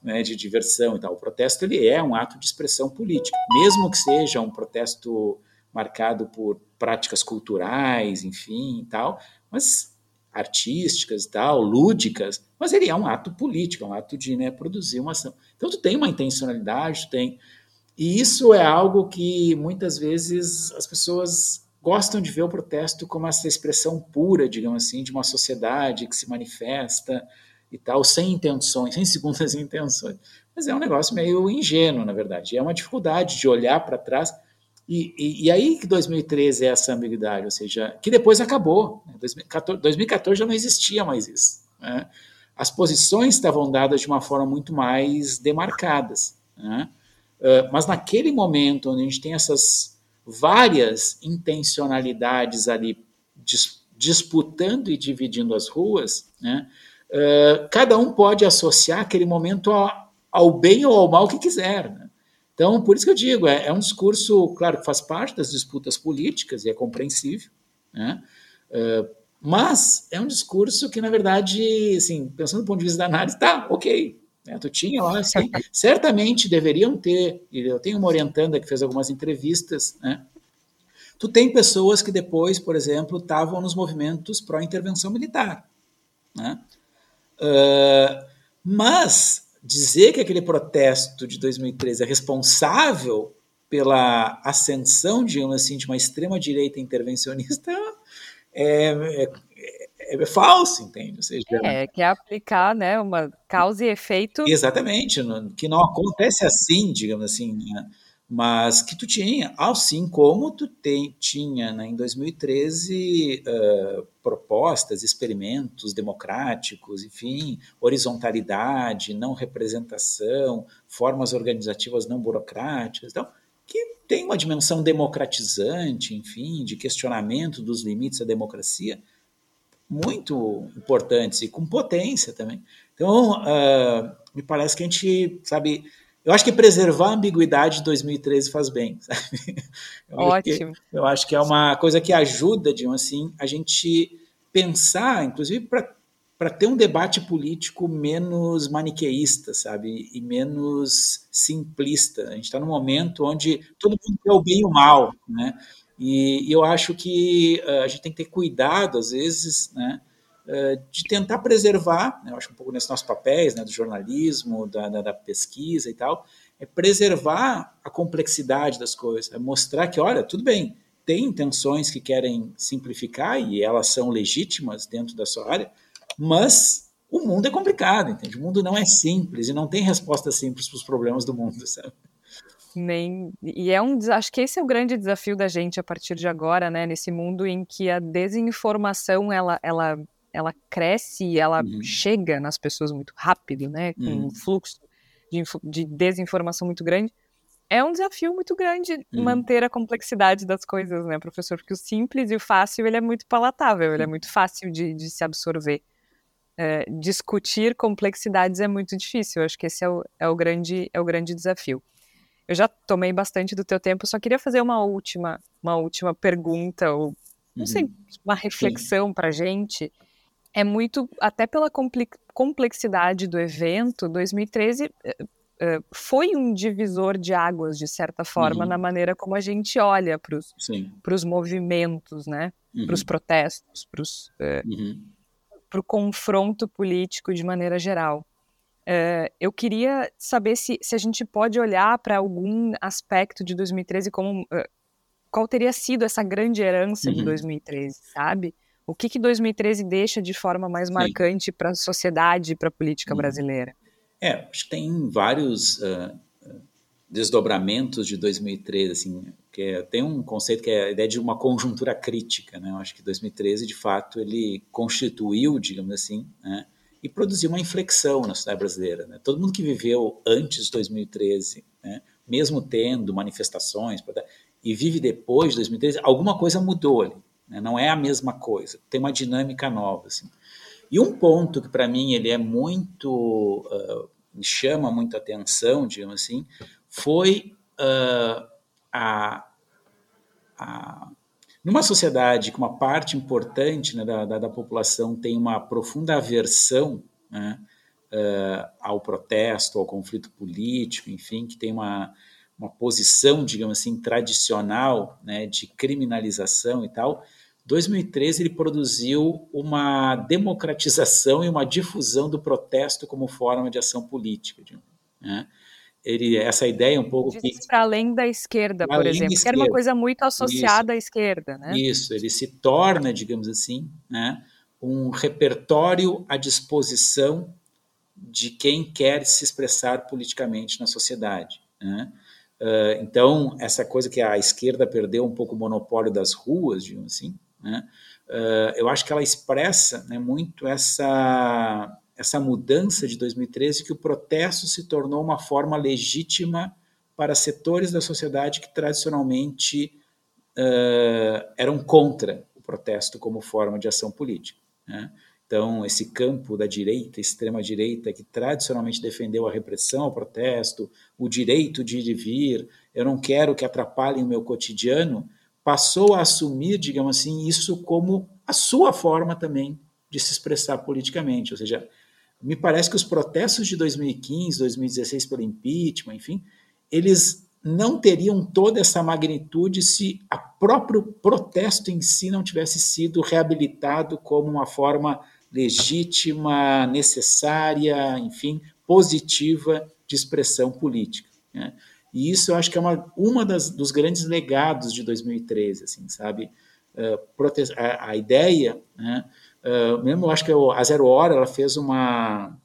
S3: né, de diversão e tal. O protesto ele é um ato de expressão política, mesmo que seja um protesto marcado por práticas culturais, enfim, e tal, mas artísticas e tal, lúdicas, mas ele é um ato político, é um ato de né, produzir uma ação. Então tu tem uma intencionalidade, tu tem e isso é algo que muitas vezes as pessoas gostam de ver o protesto como essa expressão pura, digamos assim, de uma sociedade que se manifesta e tal, sem intenções, sem segundas intenções. Mas é um negócio meio ingênuo, na verdade. É uma dificuldade de olhar para trás e, e, e, aí que 2013 é essa ambiguidade, ou seja, que depois acabou. Né? 2014, 2014 já não existia mais isso. Né? As posições estavam dadas de uma forma muito mais demarcadas. Né? Uh, mas naquele momento, onde a gente tem essas várias intencionalidades ali dis, disputando e dividindo as ruas, né? uh, cada um pode associar aquele momento ao, ao bem ou ao mal que quiser. Né? Então, por isso que eu digo, é, é um discurso, claro, que faz parte das disputas políticas e é compreensível, né? Uh, mas é um discurso que, na verdade, assim, pensando do ponto de vista da análise, tá, ok. Né? Tu tinha lá, assim, certamente deveriam ter, e eu tenho uma orientanda que fez algumas entrevistas, né? Tu tem pessoas que depois, por exemplo, estavam nos movimentos pró-intervenção militar, né? Uh, mas dizer que aquele protesto de 2013 é responsável pela ascensão, digamos assim, de uma extrema-direita intervencionista é, é, é, é, falso, entende? Ou
S1: seja, é, que é aplicar né, uma causa e efeito.
S3: Exatamente, que não acontece assim, digamos assim. Né? Mas que tu tinha, assim como tu tem, tinha né, em 2013 uh, propostas, experimentos democráticos, enfim, horizontalidade, não representação, formas organizativas não burocráticas, então, que tem uma dimensão democratizante, enfim, de questionamento dos limites da democracia, muito importantes e com potência também. Então, uh, me parece que a gente, sabe, eu acho que preservar a ambiguidade de 2013 faz bem, sabe? Eu
S1: Ótimo.
S3: Acho que, eu acho que é uma coisa que ajuda, de assim, a gente pensar, inclusive para ter um debate político menos maniqueísta, sabe? E menos simplista. A gente está num momento onde todo mundo quer o bem e o mal, né? E, e eu acho que uh, a gente tem que ter cuidado, às vezes, né? Uh, de tentar preservar, né, eu acho um pouco nesses nossos papéis, né, do jornalismo, da, da, da, pesquisa e tal, é preservar a complexidade das coisas, é mostrar que, olha, tudo bem, tem intenções que querem simplificar e elas são legítimas dentro da sua área, mas o mundo é complicado, entende? O mundo não é simples e não tem resposta simples para os problemas do mundo, sabe?
S1: Nem, e é um, acho que esse é o grande desafio da gente a partir de agora, né? Nesse mundo em que a desinformação ela, ela, ela cresce, ela uhum. chega nas pessoas muito rápido, né? Com uhum. um fluxo de, de, desinformação muito grande. É um desafio muito grande uhum. manter a complexidade das coisas, né, professor? Porque o simples e o fácil ele é muito palatável, ele é muito fácil de, de se absorver. É, discutir complexidades é muito difícil. Eu acho que esse é o, é o, grande, é o grande desafio. Eu já tomei bastante do teu tempo, só queria fazer uma última, uma última pergunta, ou não uhum. sei, uma reflexão para gente. É muito, até pela complexidade do evento, 2013 uh, uh, foi um divisor de águas, de certa forma, uhum. na maneira como a gente olha para os movimentos, né? Uhum. Para os protestos, para uh, uhum. o confronto político de maneira geral. Uh, eu queria saber se, se a gente pode olhar para algum aspecto de 2013 como uh, qual teria sido essa grande herança uhum. de 2013, sabe? O que, que 2013 deixa de forma mais marcante para a sociedade e para a política uhum. brasileira?
S3: É, acho que tem vários uh, desdobramentos de 2013, assim, que é, tem um conceito que é a ideia de uma conjuntura crítica, né? Eu acho que 2013, de fato, ele constituiu, digamos assim, né? e produziu uma inflexão na sociedade brasileira. Né? Todo mundo que viveu antes de 2013, né? mesmo tendo manifestações e vive depois de 2013, alguma coisa mudou ali. Né? Não é a mesma coisa, tem uma dinâmica nova. Assim. E um ponto que para mim ele é muito uh, me chama muito atenção, digamos assim, foi uh, a, a numa sociedade que uma parte importante né, da, da, da, população tem uma profunda aversão né, uh, ao protesto, ao conflito político, enfim, que tem uma, uma posição, digamos assim, tradicional né, de criminalização e tal, 2013 ele produziu uma democratização e uma difusão do protesto como forma de ação política. Né? ele, essa ideia um pouco
S1: que para além da esquerda, por exemplo, esquerda. que era uma coisa muito associada Isso. à esquerda, né?
S3: Isso, ele se torna, digamos assim, né, um repertório à disposição de quem quer se expressar politicamente na sociedade. Né? Uh, então, essa coisa que a esquerda perdeu um pouco o monopólio das ruas, digamos assim, né? uh, eu acho que ela expressa né, muito essa essa mudança de 2013 que o protesto se tornou uma forma legítima para setores da sociedade que tradicionalmente uh, eram contra o protesto como forma de ação política. Né? Então, esse campo da direita, extrema-direita, que tradicionalmente defendeu a repressão ao protesto, o direito de ir e vir, eu não quero que atrapalhem o meu cotidiano, passou a assumir, digamos assim, isso como a sua forma também de se expressar politicamente. Ou seja, me parece que os protestos de 2015, 2016 pelo impeachment, enfim, eles não teriam toda essa magnitude se o próprio protesto em si não tivesse sido reabilitado como uma forma legítima, necessária, enfim, positiva de expressão política. Né? E isso eu acho que é uma, uma das, dos grandes legados de 2013, assim, sabe? Uh, a, a, ideia né, Uh, mesmo acho que a Zero Hora ela fez uma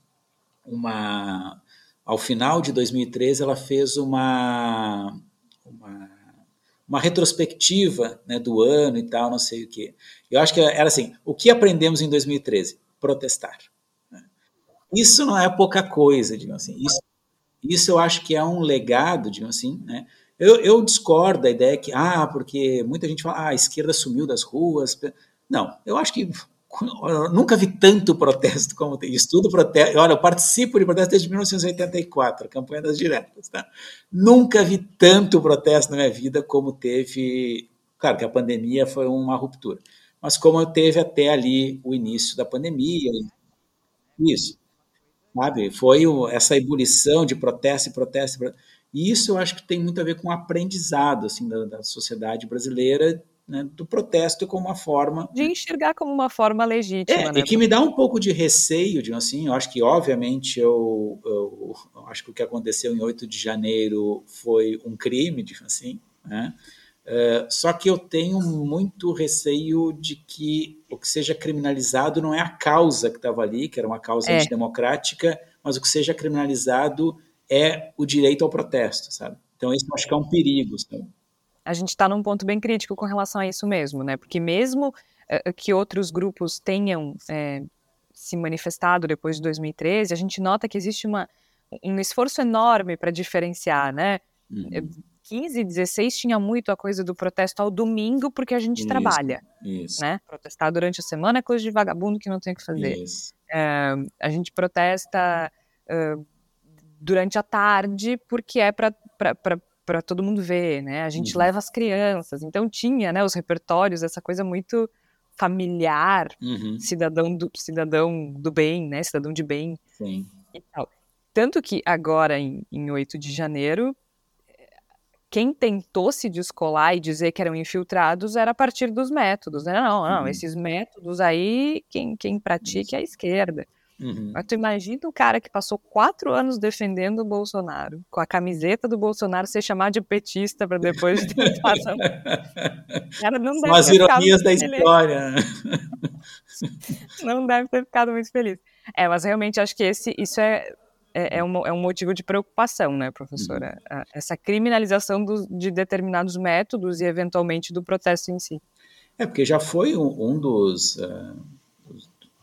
S3: uma ao final de 2013 ela fez uma uma, uma retrospectiva né, do ano e tal, não sei o que. Eu acho que era assim: o que aprendemos em 2013? Protestar. Né? Isso não é pouca coisa, digamos assim. Isso, isso eu acho que é um legado, digamos assim, né? Eu, eu discordo da ideia que, ah, porque muita gente fala, ah, a esquerda sumiu das ruas. Não, eu acho que eu nunca vi tanto protesto como tem. Estudo protesto. Olha, eu participo de protesto desde 1984, a campanha das diretas. Tá? Nunca vi tanto protesto na minha vida como teve. Claro que a pandemia foi uma ruptura, mas como teve até ali o início da pandemia. Isso. Sabe? Foi essa ebulição de protesto e protesto. E isso eu acho que tem muito a ver com o aprendizado assim, da, da sociedade brasileira né, do protesto como uma forma.
S1: De enxergar como uma forma legítima.
S3: É,
S1: né?
S3: E que me dá um pouco de receio, de assim, eu acho que, obviamente, eu, eu, eu, acho que o que aconteceu em 8 de janeiro foi um crime, de assim, né? Uh, só que eu tenho muito receio de que o que seja criminalizado não é a causa que estava ali, que era uma causa é. antidemocrática, mas o que seja criminalizado é o direito ao protesto, sabe? Então, isso eu acho que é um perigo, sabe?
S1: a gente está num ponto bem crítico com relação a isso mesmo, né? Porque mesmo uh, que outros grupos tenham é, se manifestado depois de 2013, a gente nota que existe uma, um esforço enorme para diferenciar, né? Uhum. 15, 16 tinha muito a coisa do protesto ao domingo porque a gente isso, trabalha, isso. né? Protestar durante a semana é coisa de vagabundo que não tem o que fazer. É, a gente protesta uh, durante a tarde porque é para para todo mundo ver, né? A gente uhum. leva as crianças, então tinha, né, os repertórios, essa coisa muito familiar, uhum. cidadão do cidadão do bem, né? Cidadão de bem.
S3: Sim.
S1: E tal. Tanto que agora, em, em 8 de janeiro, quem tentou se descolar e dizer que eram infiltrados era a partir dos métodos. Né? Não, não, uhum. esses métodos aí, quem, quem pratica é a esquerda. Uhum. Mas tu imagina o cara que passou quatro anos defendendo o Bolsonaro, com a camiseta do Bolsonaro ser chamado de petista para depois de passado.
S3: cara não deve As ironias da história.
S1: não deve ter ficado muito feliz. É, mas realmente acho que esse, isso é, é, é, um, é um motivo de preocupação, né, professora? Uhum. Essa criminalização do, de determinados métodos e, eventualmente, do protesto em si.
S3: É, porque já foi um, um dos. Uh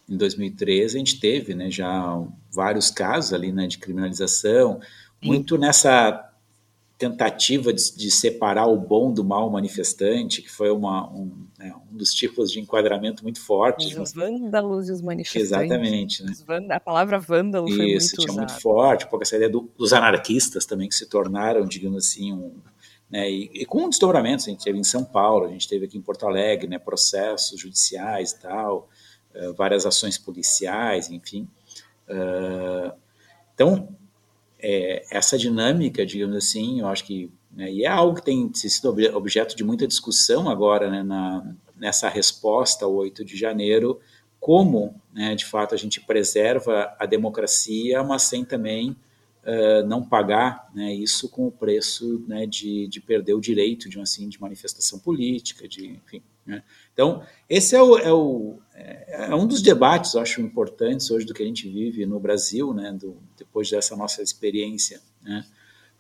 S3: em 2013 a gente teve né, já vários casos ali né, de criminalização, muito nessa tentativa de, de, separar o bom do mal manifestante, que foi uma, um, né, um dos tipos de enquadramento muito forte.
S1: Os vândalos e os manifestantes.
S3: Exatamente. Né?
S1: A palavra vândalo foi
S3: Isso,
S1: muito
S3: tinha usado. muito forte, um pouco essa ideia do, dos anarquistas também, que se tornaram, digamos assim, um, né, e, e, com desdobramentos, a gente teve em São Paulo, a gente teve aqui em Porto Alegre, né, processos judiciais e tal, eh, várias ações policiais, enfim. Uh, então, é, essa dinâmica, digamos assim, eu acho que, né, e é algo que tem sido objeto de muita discussão agora, né, na, nessa resposta ao 8 de janeiro, como, né, de fato, a gente preserva a democracia, mas sem também uh, não pagar né, isso com o preço né, de, de perder o direito de, assim, de manifestação política, de, enfim, né? Então, esse é, o, é, o, é, um dos debates, acho, importantes hoje do que a gente vive no Brasil, né, do, depois dessa nossa experiência, né,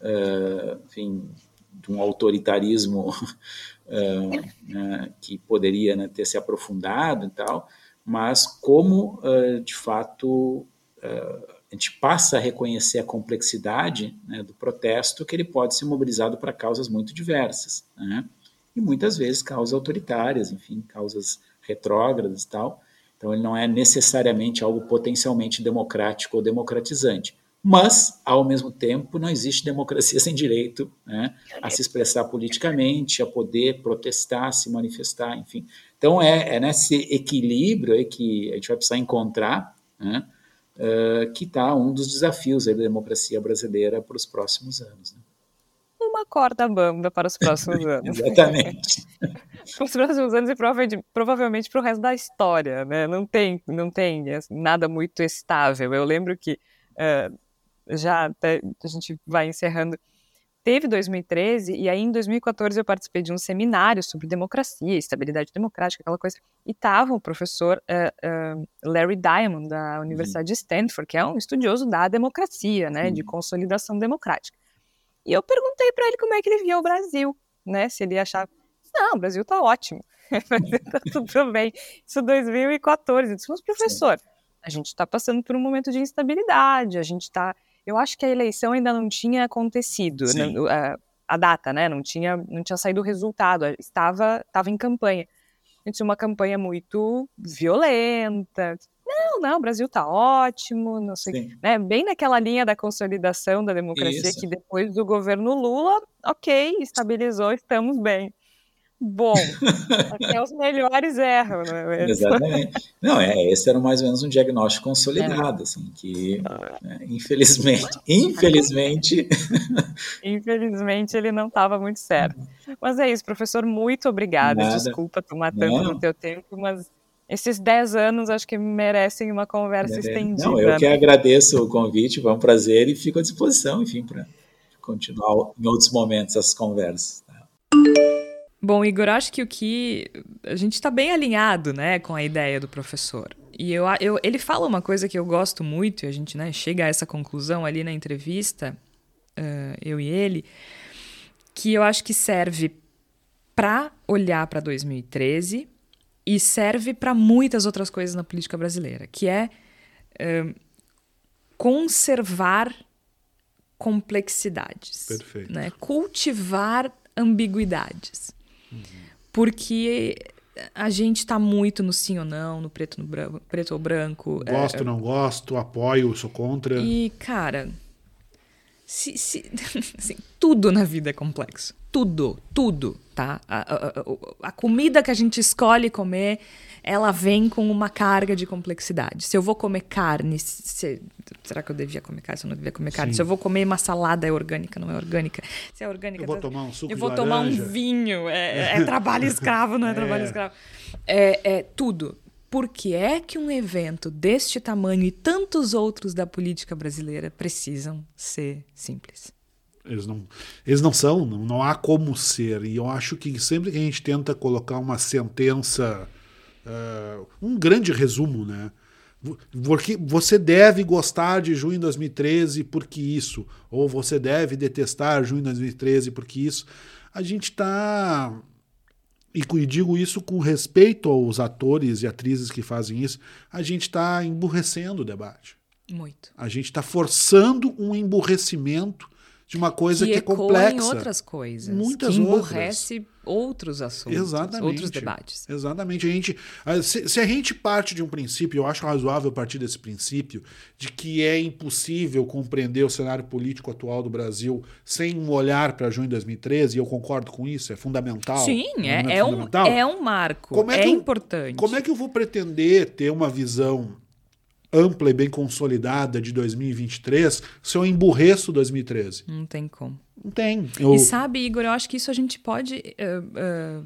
S3: uh, enfim, de um autoritarismo uh, que poderia né, ter se aprofundado e tal, mas como, uh, de fato, a gente passa a reconhecer a complexidade né, do protesto, que ele pode ser mobilizado para causas muito diversas. Né? e muitas vezes causas autoritárias, enfim, causas retrógradas e tal. Então ele não é necessariamente algo potencialmente democrático ou democratizante. Mas, ao mesmo tempo, não existe democracia sem direito né, a se expressar politicamente, a poder protestar, se manifestar, enfim. Então é, é nesse equilíbrio aí que a gente vai precisar encontrar né, uh, que está um dos desafios da democracia brasileira para os próximos anos. Né
S1: uma corda bamba para os próximos anos.
S3: Exatamente.
S1: para os próximos anos e provavelmente, para o resto da história, né? Não tem, não tem assim, nada muito estável. Eu lembro que uh, já até a gente vai encerrando. Teve 2013 e aí em 2014 eu participei de um seminário sobre democracia, estabilidade democrática, aquela coisa. E estava o professor uh, uh, Larry Diamond da Universidade uhum. de Stanford, que é um estudioso da democracia, né, uhum. de consolidação democrática. E eu perguntei para ele como é que ele via o Brasil, né? Se ele achava, não, o Brasil tá ótimo, tá tudo bem. Isso 2014. Eu disse, mas professor, Sim. a gente está passando por um momento de instabilidade, a gente está... Eu acho que a eleição ainda não tinha acontecido, né? a, a, data, né? Não tinha, não tinha saído o resultado, estava, estava em campanha. a gente tinha uma campanha muito violenta. Não, não, o Brasil está ótimo, não sei, né? Bem naquela linha da consolidação da democracia Isso. que depois do governo Lula, ok, estabilizou, estamos bem. Bom, até os melhores erram,
S3: né? Exatamente. Não, é, esse era mais ou menos um diagnóstico consolidado, é. assim, que né, infelizmente, infelizmente...
S1: infelizmente ele não estava muito certo. Mas é isso, professor, muito obrigada. Nada. Desculpa tomar tanto não. no teu tempo, mas esses 10 anos acho que merecem uma conversa estendida.
S3: Não, eu que agradeço o convite, foi um prazer e fico à disposição, enfim, para continuar em outros momentos essas conversas. Tá?
S1: Bom, Igor, acho que o que a gente está bem alinhado, né, com a ideia do professor. E eu, eu, ele fala uma coisa que eu gosto muito, e a gente né, chega a essa conclusão ali na entrevista, uh, eu e ele, que eu acho que serve para olhar para 2013 e serve para muitas outras coisas na política brasileira, que é uh, conservar complexidades,
S2: Perfeito.
S1: Né? cultivar ambiguidades. Porque a gente está muito no sim ou não, no preto, no branco, preto ou branco.
S2: Gosto, é, não gosto, apoio, sou contra.
S1: E, cara, se, se, assim, tudo na vida é complexo. Tudo, tudo, tá? A, a, a, comida que a gente escolhe comer ela vem com uma carga de complexidade. Se eu vou comer carne, se, será que eu devia comer carne? Se eu não devia comer carne? Sim. Se eu vou comer uma salada, é orgânica, não é orgânica? Se é orgânica,
S2: eu vou tomar um suco
S1: Eu vou tomar um vinho. É, é trabalho escravo, não é, é. trabalho escravo. É, é tudo. Por que é que um evento deste tamanho e tantos outros da política brasileira precisam ser simples?
S2: Eles não, eles não são, não, não há como ser. E eu acho que sempre que a gente tenta colocar uma sentença uh, um grande resumo, né? Porque você deve gostar de junho de 2013 porque isso, ou você deve detestar junho de 2013 porque isso. A gente está. E digo isso com respeito aos atores e atrizes que fazem isso, a gente está emburrecendo o debate.
S1: Muito.
S2: A gente está forçando um emburrecimento de uma coisa que, que é complexa. em
S1: outras coisas.
S2: Muitas
S1: que emburrece outras. outros assuntos,
S2: Exatamente.
S1: outros debates.
S2: Exatamente. A gente, se, se, a gente parte de um princípio, eu acho razoável partir desse princípio, de que é impossível compreender o cenário político atual do Brasil sem um olhar para junho de 2013, e eu concordo com isso, é fundamental.
S1: Sim, é, é, fundamental. Um, é um marco, como é, é importante.
S2: como é que eu vou pretender ter uma visão ampla e bem consolidada de 2023 se eu emburreço 2013?
S1: Não tem como.
S2: Não tem.
S1: Eu... E sabe, Igor, eu acho que isso a gente pode uh, uh,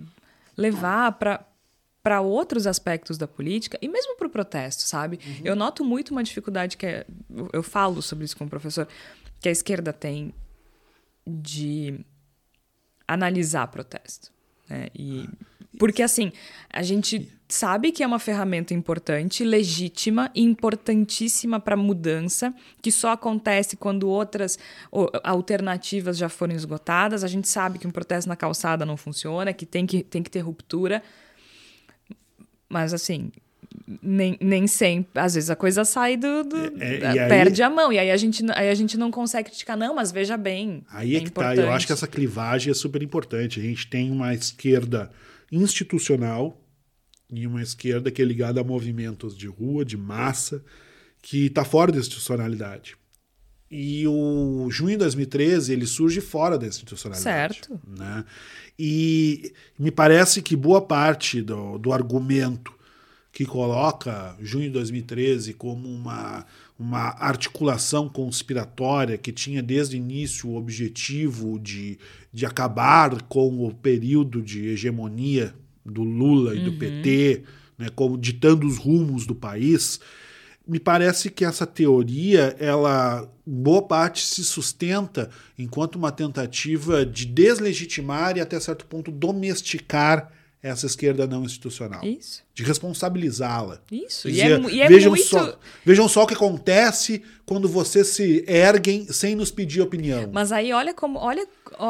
S1: levar para para outros aspectos da política e mesmo para o protesto, sabe? Uhum. Eu noto muito uma dificuldade que é, eu falo sobre isso com o professor que a esquerda tem de analisar protesto, né? E porque assim a gente sabe que é uma ferramenta importante, legítima e importantíssima para mudança, que só acontece quando outras alternativas já foram esgotadas. A gente sabe que um protesto na calçada não funciona, que tem que, tem que ter ruptura. Mas assim, nem, nem sempre. Às vezes a coisa sai do. do é, perde aí, a mão. E aí a, gente, aí a gente não consegue criticar, não, mas veja bem.
S2: Aí é, é que importante. tá. Eu acho que essa clivagem é super importante. A gente tem uma esquerda institucional e uma esquerda que é ligada a movimentos de rua, de massa, que está fora da institucionalidade. E o junho de 2013 ele surge fora da institucionalidade.
S1: Certo.
S2: Né? E me parece que boa parte do, do argumento que coloca junho de 2013 como uma, uma articulação conspiratória que tinha desde o início o objetivo de, de acabar com o período de hegemonia do Lula e uhum. do PT, né, como ditando os rumos do país, me parece que essa teoria, ela boa parte se sustenta enquanto uma tentativa de deslegitimar e até certo ponto domesticar essa esquerda não institucional.
S1: Isso.
S2: De responsabilizá-la.
S1: Isso. E é, e é
S2: vejam,
S1: muito...
S2: só, vejam só o que acontece quando vocês se erguem sem nos pedir opinião.
S1: Mas aí olha como. Olha,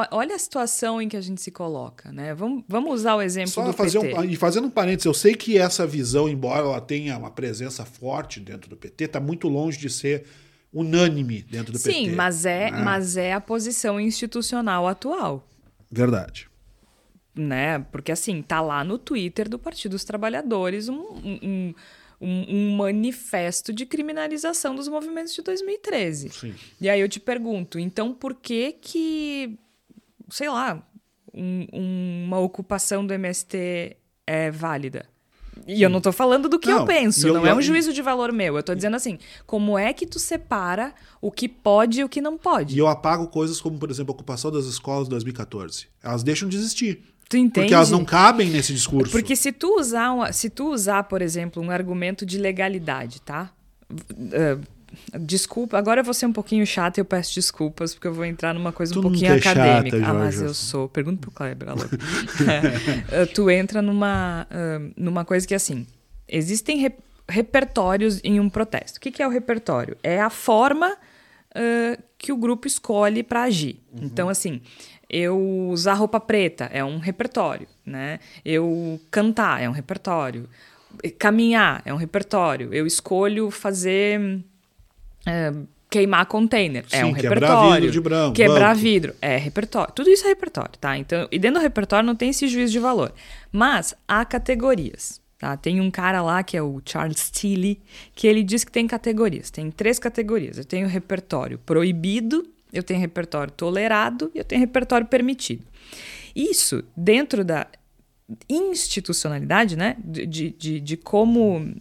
S1: olha a situação em que a gente se coloca, né? Vamos, vamos usar o exemplo só do
S2: fazer
S1: PT.
S2: Um, e fazendo um parênteses, eu sei que essa visão, embora ela tenha uma presença forte dentro do PT, está muito longe de ser unânime dentro do
S1: Sim,
S2: PT.
S1: Sim, mas é, né? mas é a posição institucional atual.
S2: Verdade
S1: né? Porque assim, tá lá no Twitter do Partido dos Trabalhadores um, um, um, um manifesto de criminalização dos movimentos de 2013.
S2: Sim.
S1: E aí eu te pergunto, então por que que, sei lá, um- uma ocupação do MST é válida? E eu não tô falando do que eu
S2: Não,
S1: penso,
S2: e eu-
S1: não é um
S2: eu-
S1: juízo de valor meu. Eu tô dizendo assim, como é que tu separa o que pode e o que não pode?
S2: E eu apago coisas como, por exemplo, a ocupação das escolas de 2014. Elas deixam de existir.
S1: Tu entende?
S2: Porque elas não cabem nesse discurso.
S1: Porque se tu usar, um- se tu usar, por exemplo, um argumento de legalidade, tá? Uh, desculpa, agora eu vou ser um pouquinho chata e eu peço desculpas, porque eu vou entrar numa coisa
S2: Tu
S1: um pouquinho
S2: é
S1: acadêmica.
S2: chata,
S1: ah, mas eu sou. Pergunta pro Kleber, alô. É, tu entra numa, uh, numa coisa que assim: existem re- repertórios em um protesto. O que, que é o repertório? É a forma uh, que o grupo escolhe para agir. Então, assim, eu usar roupa preta é um repertório, né? Eu cantar é um repertório. Caminhar é um repertório. Eu escolho fazer. é, queimar container é
S2: Sim,
S1: um
S2: quebrar
S1: repertório.
S2: vidro de branco,
S1: Quebrar
S2: banco.
S1: vidro é repertório. Tudo isso é repertório, tá? Então, e dentro do repertório não tem esse juízo de valor. Mas há categorias. Tá? Tem um cara lá que é o Charles Steele, que ele diz que tem categorias. Tem três categorias. Eu tenho repertório proibido, eu tenho repertório tolerado e eu tenho repertório permitido. Isso, dentro da institucionalidade, né? De, de, de, como.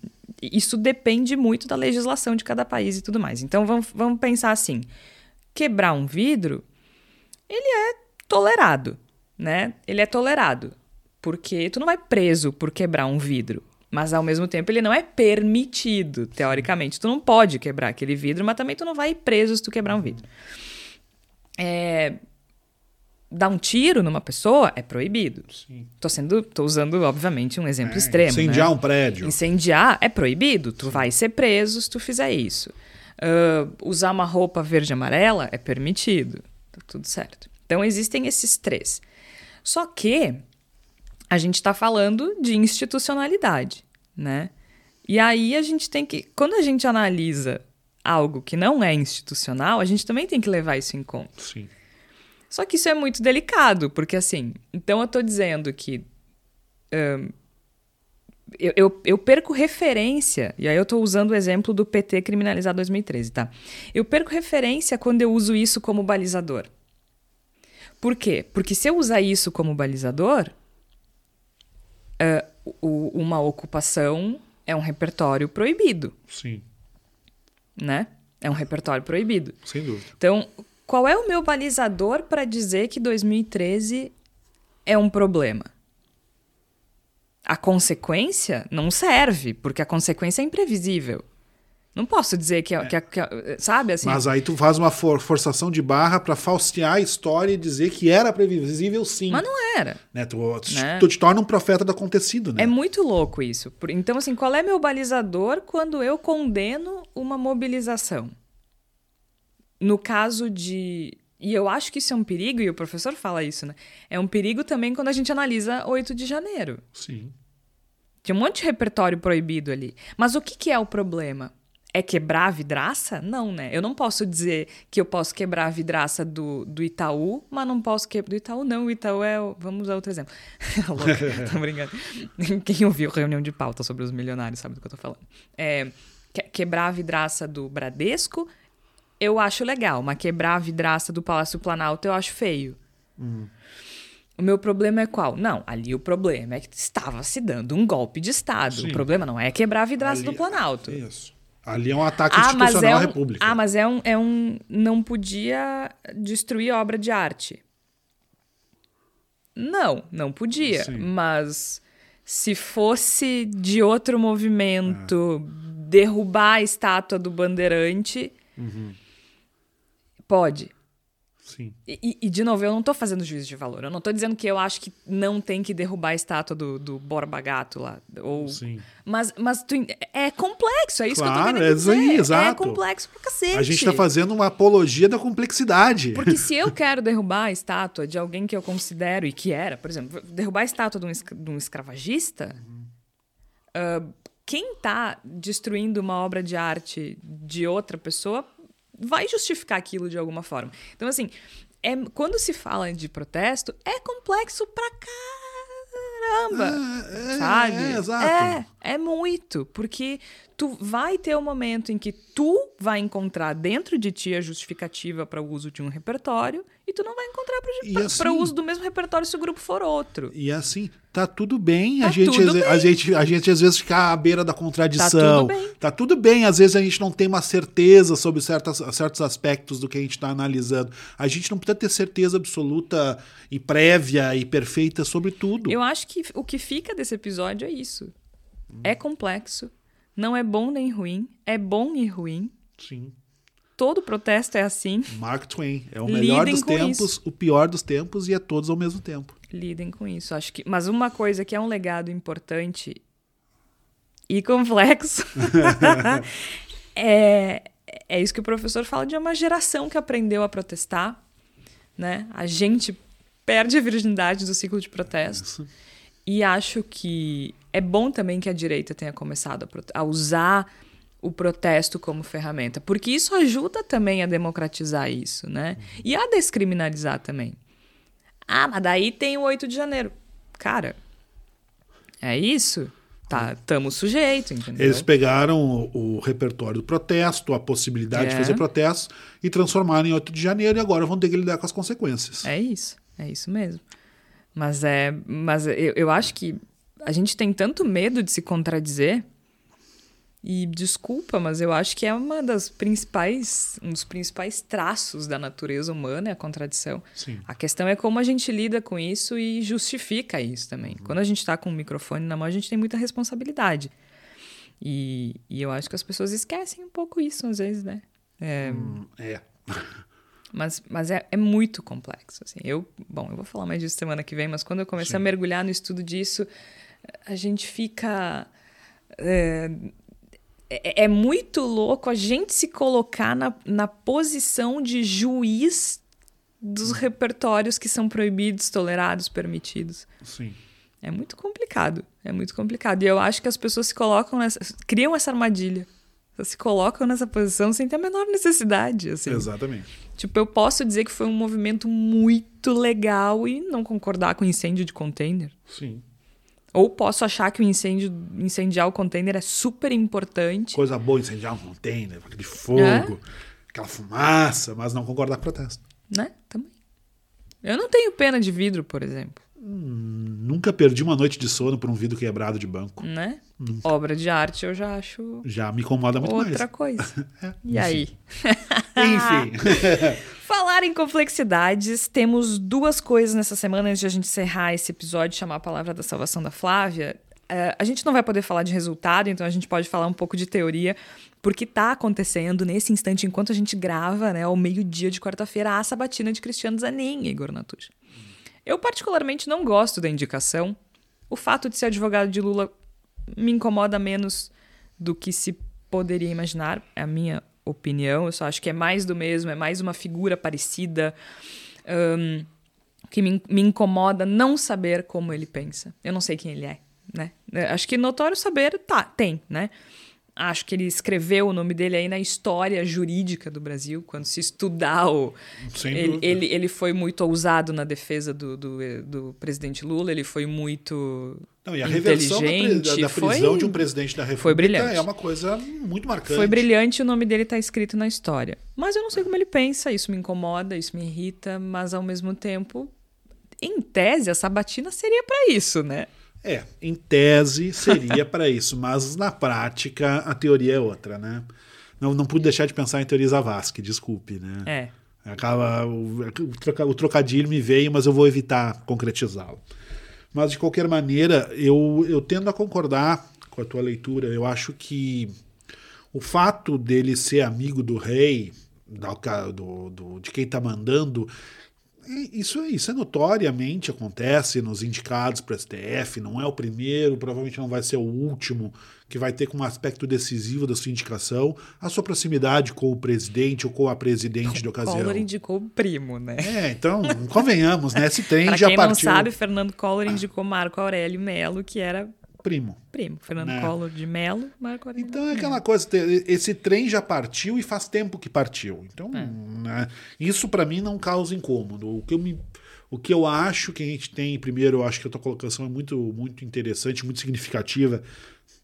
S1: Isso depende muito da legislação de cada país e tudo mais. Então vamos, vamos pensar assim: quebrar um vidro, ele é tolerado, né? Ele é tolerado. Porque tu não vai preso por quebrar um vidro. Mas ao mesmo tempo ele não é permitido, teoricamente. Tu não pode quebrar aquele vidro, mas também tu não vai preso se tu quebrar um vidro. É, dar um tiro numa pessoa é proibido.
S2: Sim.
S1: Tô sendo, tô usando obviamente um exemplo
S2: É,
S1: extremo.
S2: Incendiar
S1: né?
S2: um prédio.
S1: Incendiar é proibido. Tu vai ser preso se tu fizer isso. Ah, usar uma roupa verde e amarela é permitido. Tá tudo certo. Então existem esses três. Só que a gente está falando de institucionalidade, né? E aí a gente tem que, quando a gente analisa algo que não é institucional, a gente também tem que levar isso em conta.
S2: Sim.
S1: Só que isso é muito delicado, porque assim, então eu tô dizendo que ahn, eu, eu, eu perco referência, e aí eu tô usando o exemplo do PT criminalizar 2013, tá? Eu perco referência quando eu uso isso como balizador. Por quê? Porque se eu usar isso como balizador, ah, o- uma ocupação é um repertório proibido,
S2: Sim.
S1: Né? É um repertório proibido.
S2: Sem dúvida.
S1: Então, qual é o meu balizador para dizer que 2013 é um problema? A consequência não serve, porque a consequência é imprevisível. Não posso dizer que, é- que, é- que é- sabe assim.
S2: Mas aí tu faz uma for- forçação de barra pra falsear a história e dizer que era previsível sim.
S1: Mas não era.
S2: Né? Tu,
S1: Né?
S2: tu te torna um profeta do acontecido, né?
S1: É muito louco isso. Então, assim, qual é meu balizador quando eu condeno uma mobilização? No caso de. E eu acho que isso é um perigo, e o professor fala isso, né? É um perigo também quando a gente analisa 8 de janeiro.
S2: Sim.
S1: Tinha um monte de repertório proibido ali. Mas o que, que é o problema? É quebrar a vidraça? Não, né? Eu não posso dizer que eu posso quebrar a vidraça do, do Itaú, mas não posso quebrar. Do Itaú, não. O Itaú é. o- Vamos usar outro exemplo. Louca, tô brincando. Quem ouviu reunião de pauta sobre os milionários sabe do que eu tô falando. É, que- quebrar a vidraça do Bradesco, eu acho legal, mas quebrar a vidraça do Palácio Planalto eu acho feio. O meu problema é qual? Não, ali o problema é que estava se dando um golpe de Estado.
S2: Sim.
S1: O problema não é quebrar a vidraça
S2: Ali-
S1: do Planalto.
S2: Isso. Ali é um ataque
S1: Ah,
S2: institucional
S1: é
S2: à
S1: um,
S2: República.
S1: ah, mas é um, é um. Não podia destruir obra de arte. Não, não podia.
S2: Sim.
S1: Mas se fosse de outro movimento derrubar a estátua do bandeirante,
S2: Uhum.
S1: pode.
S2: Sim.
S1: E, e, de novo, eu não tô fazendo juízo de valor. Eu não tô dizendo que eu acho que não tem que derrubar a estátua do, do Borba Gato lá. Ou...
S2: Sim.
S1: Mas, mas tu, é complexo, é isso que eu tô
S2: Claro,
S1: querendo
S2: é aí,
S1: dizer. É
S2: exato.
S1: complexo pra cacete.
S2: A gente tá fazendo uma apologia da complexidade.
S1: Porque se eu quero derrubar a estátua de alguém que eu considero, e que era, por exemplo, derrubar a estátua de um, escra- de um escravagista, ah, quem tá destruindo uma obra de arte de outra pessoa vai justificar aquilo de alguma forma. Então, assim, é, quando se fala de protesto, é complexo pra caramba.
S2: É, é,
S1: sabe?
S2: é, exato.
S1: É, é muito, porque tu vai ter o um momento em que tu vai encontrar dentro de ti a justificativa para o uso de um repertório e tu não vai encontrar para
S2: assim-
S1: o uso do mesmo repertório se o grupo for outro.
S2: E assim, tá tudo bem,
S1: Tá
S2: a, gente,
S1: tudo
S2: às- a
S1: bem.
S2: gente a gente às vezes fica à beira da contradição.
S1: Tá tudo bem.
S2: Tá tudo bem, às vezes a gente não tem uma certeza sobre certas, certos aspectos do que a gente está analisando. A gente não precisa ter certeza absoluta e prévia e perfeita sobre tudo.
S1: Eu acho que o que fica desse episódio é isso. É complexo, não é bom nem ruim, é bom e ruim.
S2: Sim.
S1: Todo protesto é assim.
S2: Mark Twain é o melhor
S1: Lidem
S2: dos tempos,
S1: isso.
S2: o pior dos tempos e é todos ao mesmo tempo.
S1: lidem com isso. Acho que, mas uma coisa que é um legado importante e complexo é, é isso que o professor fala de uma geração que aprendeu a protestar, né? A gente perde a virgindade do ciclo de protesto.
S2: Isso.
S1: E acho que é bom também que a direita tenha começado a, a usar o protesto como ferramenta, porque isso ajuda também a democratizar isso, né? E a descriminalizar também. Ah, mas daí tem o 8 de janeiro. Cara, é isso? Tá, tamo sujeito, entendeu?
S2: Eles pegaram o, o repertório do protesto, a possibilidade de
S1: É.
S2: fazer protestos e transformaram em 8 de janeiro e agora vão ter que lidar com as consequências.
S1: É isso, é isso mesmo. Mas é, mas eu, eu acho que a gente tem tanto medo de se contradizer. E desculpa, mas eu acho que é uma das principais, um dos principais traços da natureza humana é a contradição.
S2: Sim.
S1: A questão é como a gente lida com isso e justifica isso também. Quando a gente está com o microfone na mão, a gente tem muita responsabilidade. E, e eu acho que as pessoas esquecem um pouco isso às vezes, né? É,
S2: Hum, É.
S1: mas, mas é, é muito complexo. Assim. Eu, bom, eu vou falar mais disso semana que vem, mas quando eu comecei a mergulhar no estudo disso, a gente fica. É, é, é muito louco a gente se colocar na, na posição de juiz dos repertórios que são proibidos, tolerados, permitidos.
S2: Sim.
S1: É muito complicado. É muito complicado. E eu acho que as pessoas se colocam nessa. criam essa armadilha. Elas se colocam nessa posição sem ter a menor necessidade. Assim.
S2: Exatamente.
S1: Tipo, eu posso dizer que foi um movimento muito legal e não concordar com o incêndio de container.
S2: Sim.
S1: Ou posso achar que o incêndio, incendiar o container é super importante.
S2: Coisa boa incendiar um container, aquele fogo,
S1: É?
S2: aquela fumaça, mas não concordar com o protesto.
S1: Né? Também. Eu não tenho pena de vidro, por exemplo.
S2: Nunca perdi uma noite de sono por um vidro quebrado de banco.
S1: Né? Obra de arte eu já acho
S2: Já me incomoda muito
S1: outra
S2: mais.
S1: coisa.
S2: É,
S1: E aí?
S2: Enfim.
S1: Falar em complexidades, temos duas coisas nessa semana antes de a gente encerrar esse episódio, chamar a palavra da salvação da Flávia. É, a gente não vai poder falar de resultado, então a gente pode falar um pouco de teoria, porque está acontecendo nesse instante, enquanto a gente grava, né, ao meio-dia de quarta-feira, a sabatina de Cristiano Zanin, Igor Natucha. Eu particularmente não gosto da indicação. O fato de ser advogado de Lula me incomoda menos do que se poderia imaginar, é a minha opinião. Eu só acho que é mais do mesmo, é mais uma figura parecida. Ahn, que me, me incomoda não saber como ele pensa. Eu não sei quem ele é, né? Acho que notório saber, tá, tem, né? Acho que ele escreveu o nome dele aí na história jurídica do Brasil, quando se estudar o. Ele, ele, ele foi muito ousado na defesa do, do, do presidente Lula, ele foi muito.
S2: Não, e a reversão da, da- prisão
S1: foi-
S2: de um presidente da República
S1: foi brilhante.
S2: é uma coisa muito marcante.
S1: Foi brilhante e o nome dele tá escrito na história. Mas eu não sei como ele pensa, isso me incomoda, isso me irrita, mas ao mesmo tempo, em tese, a sabatina seria para isso, né?
S2: É, em tese seria para isso, mas na prática a teoria é outra, né? Não, não pude deixar de pensar em teoria Zavascki, desculpe, né?
S1: É.
S2: Acaba, o, o troca- o trocadilho me veio, mas eu vou evitar concretizá-lo. Mas, de qualquer maneira, eu, eu tendo a concordar com a tua leitura. Eu acho que o fato dele ser amigo do rei, da- do, do- de quem está mandando, isso, isso é notoriamente acontece nos indicados para o STF, não é o primeiro, provavelmente não vai ser o último que vai ter como aspecto decisivo da sua indicação a sua proximidade com o presidente ou com a presidente de ocasião.
S1: Collor indicou o primo, né?
S2: É, então, convenhamos, né? Trem
S1: Pra
S2: já
S1: quem
S2: partiu.
S1: não sabe, Fernando Collor indicou Marco Aurélio Melo, que era
S2: Primo.
S1: primo. Fernando
S2: Né?
S1: Collor de Melo, Marco Aurélio
S2: Então é aquela coisa, te- esse trem já partiu e faz tempo que partiu. Então,
S1: É.
S2: né, isso para mim não causa incômodo. O que, eu me, O que eu acho que a gente tem, primeiro, eu acho que a tua colocação é muito, muito interessante, muito significativa.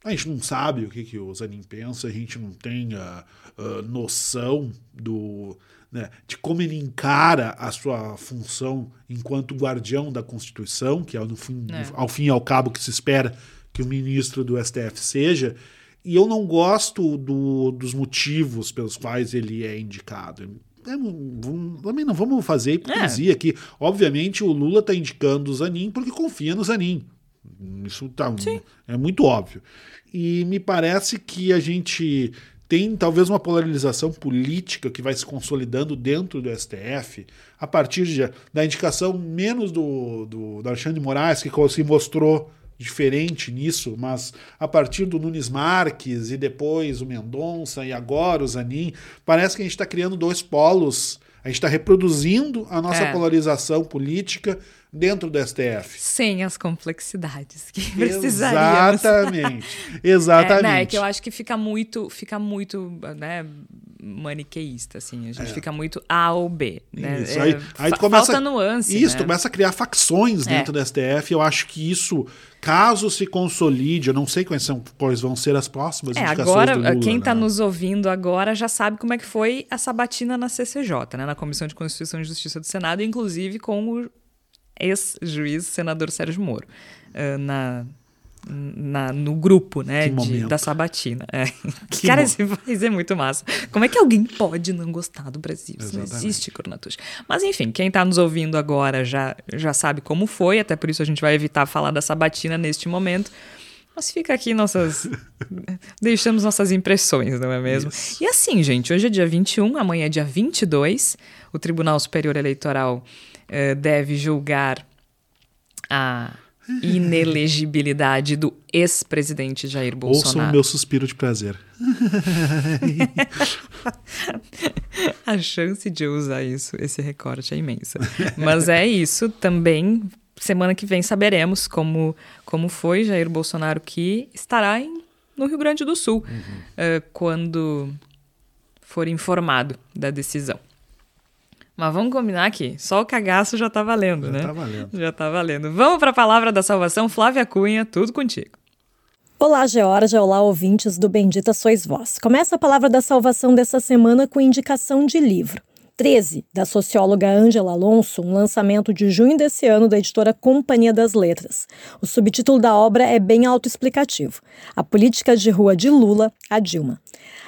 S2: A gente não sabe o que, que o Zanin pensa, a gente não tem a, a noção do, né, de como ele encara a sua função enquanto guardião da Constituição, que é ao fim, é. ao fim e ao cabo que se espera que o ministro do STF seja. E eu não gosto do, dos motivos pelos quais ele é indicado. É, também não vamos fazer hipocrisia é. aqui. Obviamente, o Lula está indicando o Zanin porque confia no Zanin. Isso tá, é muito óbvio. E me parece que a gente tem talvez uma polarização política que vai se consolidando dentro do STF a partir de, da indicação menos do, do, do Alexandre de Moraes, que se mostrou diferente nisso, mas a partir do Nunes Marques e depois o Mendonça e agora o Zanin, parece que a gente está criando dois polos. A gente está reproduzindo a nossa é. polarização política dentro do STF.
S1: Sem as complexidades que precisaríamos.
S2: Exatamente. Exatamente.
S1: É, né, é que eu acho que fica muito, fica muito, né, maniqueísta, assim. A gente é. fica muito A ou B. Né?
S2: Isso. Aí, é, aí tu começa,
S1: falta nuance.
S2: Isso,
S1: né?
S2: começa a criar facções é. dentro do STF. Eu acho que isso, caso se consolide, eu não sei quais, são, quais vão ser as próximas
S1: é, agora, Lula, quem está né? nos ouvindo agora já sabe como é que foi a sabatina na CCJ, né? Na Comissão de Constituição e Justiça do Senado, inclusive com o ex-juiz senador Sérgio Moro. Uh, na na, no grupo, né, de, da Sabatina. É. Que Cara, esse país é muito massa. Como é que alguém pode não gostar do Brasil? Isso não existe, Cornatush. Mas enfim, quem está nos ouvindo agora já, já sabe como foi, até por isso a gente vai evitar falar da Sabatina neste momento. Mas fica aqui nossas. Deixamos nossas impressões, não é mesmo? Isso. E assim, gente, hoje é dia 21, amanhã é dia 22. O Tribunal Superior Eleitoral eh, deve julgar a inelegibilidade do ex-presidente Jair Bolsonaro.
S2: Ouça o meu suspiro de prazer.
S1: A chance de eu usar isso, esse recorte é imensa. Mas é isso também. Semana que vem saberemos como, como foi Jair Bolsonaro, que estará em, no Rio Grande do Sul uhum. uh, quando for informado da decisão. Mas vamos combinar aqui, só o cagaço já tá valendo,
S2: já
S1: né?
S2: Já tá valendo.
S1: Já tá valendo. Vamos para a palavra da salvação, Flávia Cunha, tudo contigo.
S4: Olá, Georgia. Olá, ouvintes do Bendita Sois Vós. Começa a palavra da salvação dessa semana com indicação de livro. 13, da socióloga Ângela Alonso, um lançamento de junho desse ano da editora Companhia das Letras. O subtítulo da obra é bem autoexplicativo: A Política de Rua de Lula a Dilma.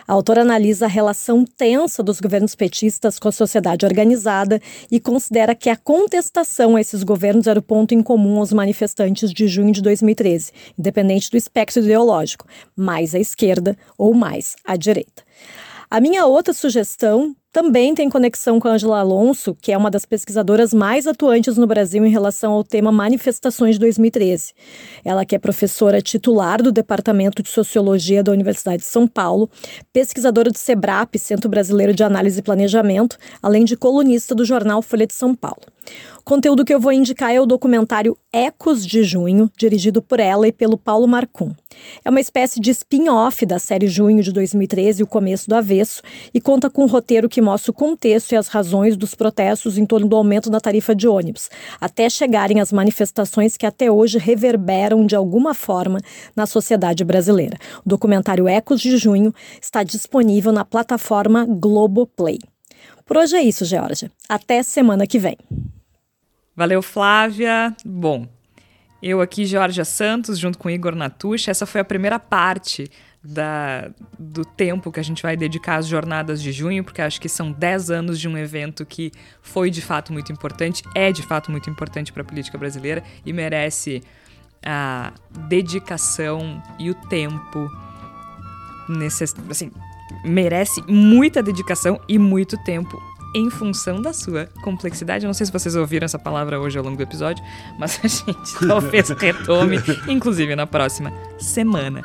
S4: A autora analisa a relação tensa dos governos petistas com a sociedade organizada e considera que a contestação a esses governos era o ponto em comum aos manifestantes de junho de 2013, independente do espectro ideológico, mais à esquerda ou mais à direita. A minha outra sugestão também tem conexão com a Angela Alonso, que é uma das pesquisadoras mais atuantes no Brasil em relação ao tema manifestações de 2013. Ela que é professora titular do Departamento de Sociologia da Universidade de São Paulo, pesquisadora do SEBRAP, Centro Brasileiro de Análise e Planejamento, além de colunista do jornal Folha de São Paulo. O conteúdo que eu vou indicar é o documentário Ecos de Junho, dirigido por ela e pelo Paulo Marcum. É uma espécie de spin-off da série Junho de 2013, O Começo do Avesso, e conta com um roteiro que mostra o contexto e as razões dos protestos em torno do aumento da tarifa de ônibus, até chegarem às manifestações que até hoje reverberam de alguma forma na sociedade brasileira. O documentário Ecos de Junho está disponível na plataforma Globoplay. Por hoje é isso, Georgia. Até semana que vem.
S1: Valeu, Flávia. Bom, eu aqui, Georgia Santos, junto com Igor Natucci. Essa foi a primeira parte da, do tempo que a gente vai dedicar às jornadas de junho, porque acho que são 10 anos de um evento que foi de fato muito importante, é de fato muito importante para a política brasileira e merece a dedicação e o tempo necess... assim, merece muita dedicação e muito tempo em função da sua complexidade. Eu não sei se vocês ouviram essa palavra hoje ao longo do episódio, mas a gente talvez retome, inclusive na próxima semana.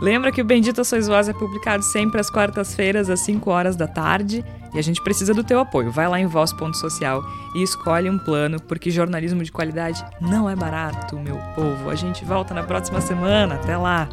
S1: Lembra que o Bendita Sois Voz é publicado sempre às quartas-feiras, às 5 horas da tarde, e a gente precisa do teu apoio. Vai lá em voz.social e escolhe um plano, porque jornalismo de qualidade não é barato, meu povo. A gente volta na próxima semana. Até lá!